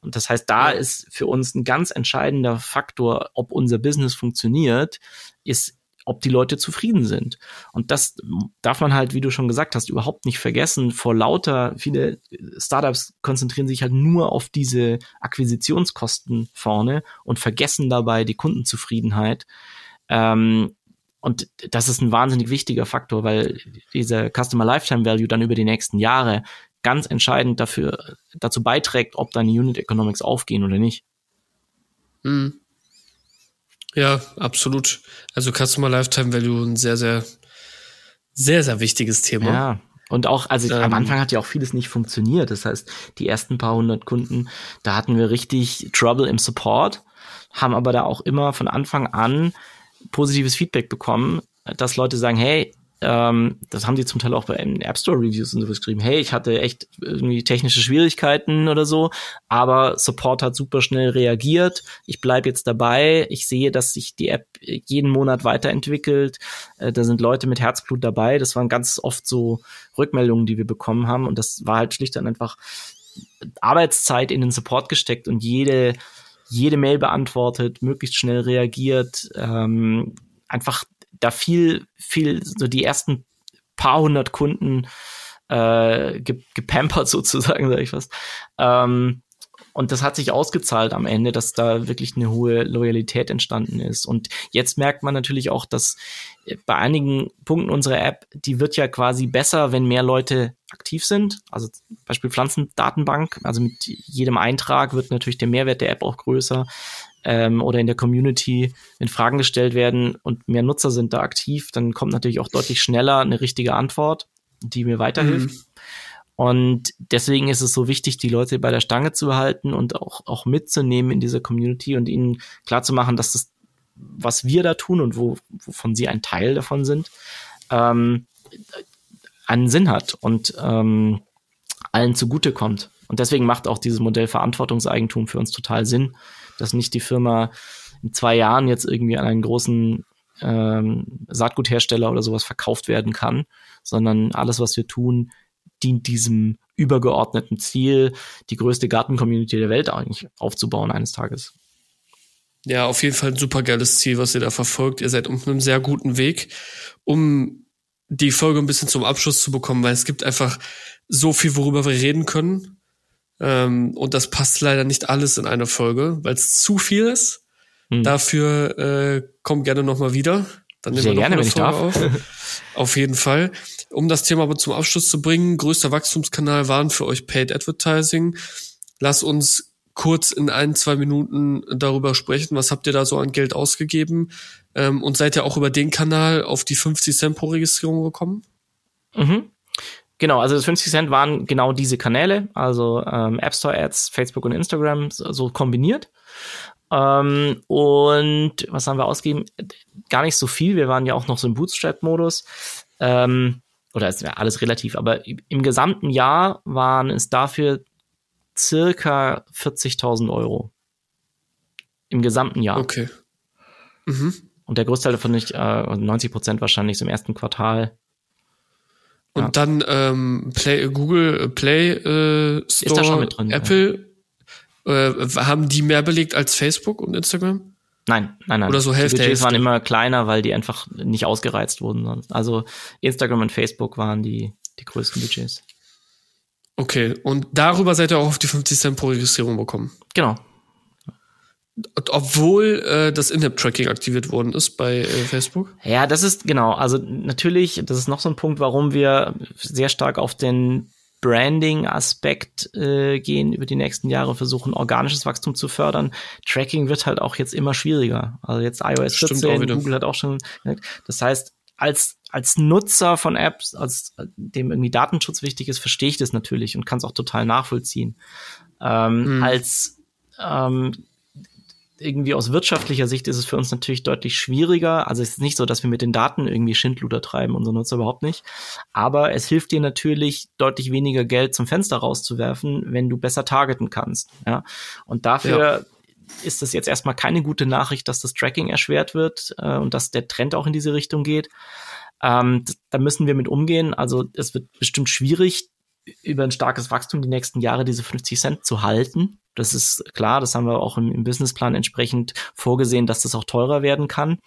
Und das heißt, da ist für uns ein ganz entscheidender Faktor, ob unser Business funktioniert, ist ob die Leute zufrieden sind. Und das darf man halt, wie du schon gesagt hast, überhaupt nicht vergessen. Vor lauter, viele Startups konzentrieren sich halt nur auf diese Akquisitionskosten vorne und vergessen dabei die Kundenzufriedenheit. Ähm, und das ist ein wahnsinnig wichtiger Faktor, weil dieser Customer Lifetime Value dann über die nächsten Jahre ganz entscheidend dafür, dazu beiträgt, ob deine Unit Economics aufgehen oder nicht. Mhm. Ja, absolut. Also Customer Lifetime Value ein sehr, sehr, sehr, sehr wichtiges Thema. Ja. Und auch, also ähm, am Anfang hat ja auch vieles nicht funktioniert. Das heißt, die ersten paar hundert Kunden, da hatten wir richtig Trouble im Support, haben aber da auch immer von Anfang an positives Feedback bekommen, dass Leute sagen, hey, ähm, das haben die zum Teil auch bei App Store Reviews und sowas geschrieben. Hey, ich hatte echt irgendwie technische Schwierigkeiten oder so, aber Support hat super schnell reagiert. Ich bleibe jetzt dabei. Ich sehe, dass sich die App jeden Monat weiterentwickelt. Äh, da sind Leute mit Herzblut dabei. Das waren ganz oft so Rückmeldungen, die wir bekommen haben. Und das war halt schlicht und einfach Arbeitszeit in den Support gesteckt und jede jede Mail beantwortet, möglichst schnell reagiert, ähm, einfach da viel, viel, so die ersten paar hundert Kunden äh, gepampert sozusagen, sage ich fast. Ähm, und das hat sich ausgezahlt am Ende, dass da wirklich eine hohe Loyalität entstanden ist. Und jetzt merkt man natürlich auch, dass bei einigen Punkten unserer App, die wird ja quasi besser, wenn mehr Leute aktiv sind. Also Beispiel Pflanzendatenbank. Also mit jedem Eintrag wird natürlich der Mehrwert der App auch größer ähm, oder in der Community, wenn Fragen gestellt werden und mehr Nutzer sind da aktiv, dann kommt natürlich auch deutlich schneller eine richtige Antwort, die mir weiterhilft. Mhm. Und deswegen ist es so wichtig, die Leute bei der Stange zu halten und auch, auch mitzunehmen in dieser Community und ihnen klarzumachen, dass das, was wir da tun und wo, wovon sie ein Teil davon sind, ähm, einen Sinn hat und ähm, allen zugutekommt. Und deswegen macht auch dieses Modell Verantwortungseigentum für uns total Sinn, dass nicht die Firma in zwei Jahren jetzt irgendwie an einen großen ähm, Saatguthersteller oder sowas verkauft werden kann, sondern alles, was wir tun, dient diesem übergeordneten Ziel, die größte Garten-Community der Welt eigentlich aufzubauen eines Tages. Ja, auf jeden Fall ein super geiles Ziel, was ihr da verfolgt. Ihr seid auf einem sehr guten Weg, um die Folge ein bisschen zum Abschluss zu bekommen, weil es gibt einfach so viel, worüber wir reden können. Ähm, und das passt leider nicht alles in eine Folge, weil es zu viel ist. Hm. Dafür äh, kommt gerne nochmal wieder. Dann Sehr gerne, eine Folge auf. auf jeden Fall. Um das Thema aber zum Abschluss zu bringen, größter Wachstumskanal waren für euch Paid Advertising. Lass uns kurz in ein, zwei Minuten darüber sprechen. Was habt ihr da so an Geld ausgegeben? Ähm, und seid ihr auch über den Kanal auf die 50 Cent pro Registrierung gekommen? Mhm. Genau, also das 50 Cent waren genau diese Kanäle, also ähm, App Store Ads, Facebook und Instagram so kombiniert. Ähm, und was haben wir ausgegeben? Gar nicht so viel. Wir waren ja auch noch so im Bootstrap-Modus. Ähm, oder ist ja alles relativ, aber im gesamten Jahr waren es dafür circa 40.000 Euro. im gesamten Jahr. Okay. Mhm. Und der Großteil davon nicht, äh, 90 Prozent wahrscheinlich so im ersten Quartal. Und Ja. dann ähm, Play, Google Play äh, Store, da schon mit drin, Apple, äh, haben die mehr belegt als Facebook und Instagram? Nein, nein, nein. Oder so die Hälfte, Budgets waren Hälfte. immer kleiner, weil die einfach nicht ausgereizt wurden sonst. Also Instagram und Facebook waren die, die größten Budgets. Okay, und darüber seid ihr auch auf die 50 Cent pro Registrierung bekommen. Genau. Obwohl äh, das In-App-Tracking aktiviert worden ist bei äh, Facebook. Ja, das ist genau. Also natürlich, das ist noch so ein Punkt, warum wir sehr stark auf den Branding-Aspekt äh, gehen über die nächsten Jahre, versuchen organisches Wachstum zu fördern. Tracking wird halt auch jetzt immer schwieriger. Also jetzt iOS Stimmt 14, auch wieder. Google hat auch schon. gesagt. Das heißt, als als Nutzer von Apps, als dem irgendwie Datenschutz wichtig ist, verstehe ich das natürlich und kann es auch total nachvollziehen. Ähm, Mhm. Als ähm, irgendwie aus wirtschaftlicher Sicht ist es für uns natürlich deutlich schwieriger. Also es ist nicht so, dass wir mit den Daten irgendwie Schindluder treiben, unsere Nutzer überhaupt nicht. Aber es hilft dir natürlich, deutlich weniger Geld zum Fenster rauszuwerfen, wenn du besser targeten kannst. Ja? Und dafür ist das jetzt erstmal keine gute Nachricht, dass das Tracking erschwert wird äh, und dass der Trend auch in diese Richtung geht. Ähm, da müssen wir mit umgehen. Also es wird bestimmt schwierig, über ein starkes Wachstum die nächsten Jahre diese 50 Cent zu halten. Das ist klar, das haben wir auch im, im Businessplan entsprechend vorgesehen, dass das auch teurer werden kann.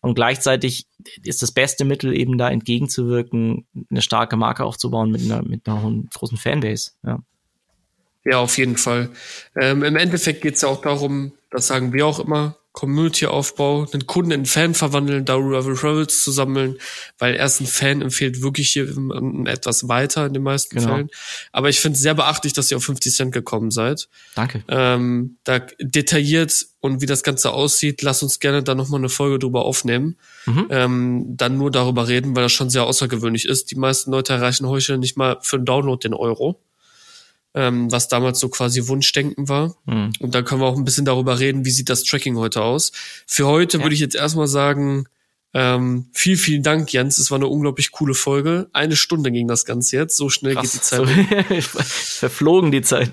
Und gleichzeitig ist das beste Mittel eben da entgegenzuwirken, eine starke Marke aufzubauen mit einer, mit einer großen Fanbase. Ja. Ja, auf jeden Fall. Ähm, Im Endeffekt geht es ja auch darum, das sagen wir auch immer, Community-Aufbau, den Kunden in Fan verwandeln, darüber Referrals zu sammeln, weil erst ein Fan empfiehlt wirklich hier etwas weiter in den meisten Genau. Fällen. Aber ich finde es sehr beachtlich, dass ihr auf 50 Cent gekommen seid. Danke. Ähm, da detailliert und wie das Ganze aussieht, lass uns gerne da nochmal eine Folge drüber aufnehmen. Mhm. Ähm, dann nur darüber reden, weil das schon sehr außergewöhnlich ist. Die meisten Leute erreichen heute nicht mal für einen Download den Euro. Ähm, was damals so quasi Wunschdenken war. Mhm. Und dann können wir auch ein bisschen darüber reden, wie sieht das Tracking heute aus. Für heute Ja. würde ich jetzt erstmal sagen, ähm, viel, vielen Dank, Jens. Es war eine unglaublich coole Folge. Eine Stunde ging das Ganze jetzt. So schnell geht die Zeit. So, verflogen die Zeit.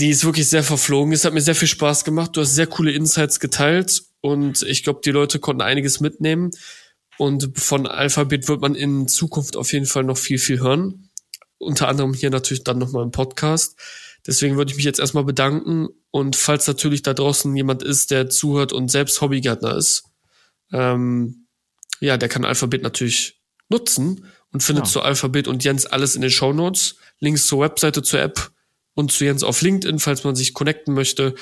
Die ist wirklich sehr verflogen. Es hat mir sehr viel Spaß gemacht. Du hast sehr coole Insights geteilt und ich glaube, die Leute konnten einiges mitnehmen. Und von Alphabet wird man in Zukunft auf jeden Fall noch viel, viel hören. Unter anderem hier natürlich dann nochmal im Podcast. Deswegen würde ich mich jetzt erstmal bedanken. Und falls natürlich da draußen jemand ist, der zuhört und selbst Hobbygärtner ist, ähm, ja, der kann Alphabet natürlich nutzen und findet Ja. zu Alphabet und Jens alles in den Shownotes. Links zur Webseite, zur App und zu Jens auf LinkedIn, falls man sich connecten möchte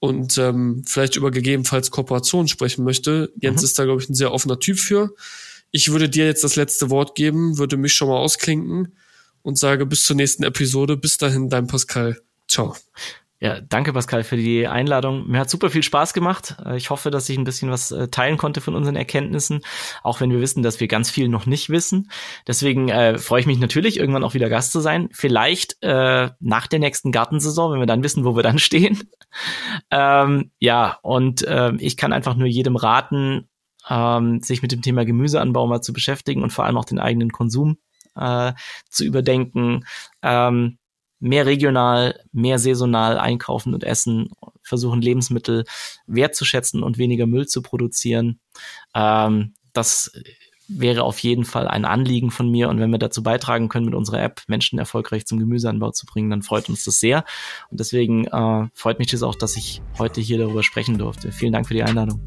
und ähm, vielleicht über gegebenenfalls Kooperationen sprechen möchte. Jens Mhm. ist da, glaube ich, ein sehr offener Typ für. Ich würde dir jetzt das letzte Wort geben, würde mich schon mal ausklinken und sage bis zur nächsten Episode. Bis dahin, dein Pascal. Ciao. Ja, danke Pascal für die Einladung. Mir hat super viel Spaß gemacht. Äh, Ich hoffe, dass ich ein bisschen was äh, teilen konnte von unseren Erkenntnissen, auch wenn wir wissen, dass wir ganz viel noch nicht wissen. Deswegen äh, freue ich mich natürlich, irgendwann auch wieder Gast zu sein. Vielleicht äh, nach der nächsten Gartensaison, wenn wir dann wissen, wo wir dann stehen. ähm, ja, und ähm, ich kann einfach nur jedem raten, ähm, sich mit dem Thema Gemüseanbau mal zu beschäftigen und vor allem auch den eigenen Konsum äh, zu überdenken. Ähm, mehr regional, mehr saisonal einkaufen und essen, versuchen Lebensmittel wertzuschätzen und weniger Müll zu produzieren. Ähm, das wäre auf jeden Fall ein Anliegen von mir. Und wenn wir dazu beitragen können, mit unserer App Menschen erfolgreich zum Gemüseanbau zu bringen, dann freut uns das sehr. Und deswegen äh, freut mich das auch, dass ich heute hier darüber sprechen durfte. Vielen Dank für die Einladung.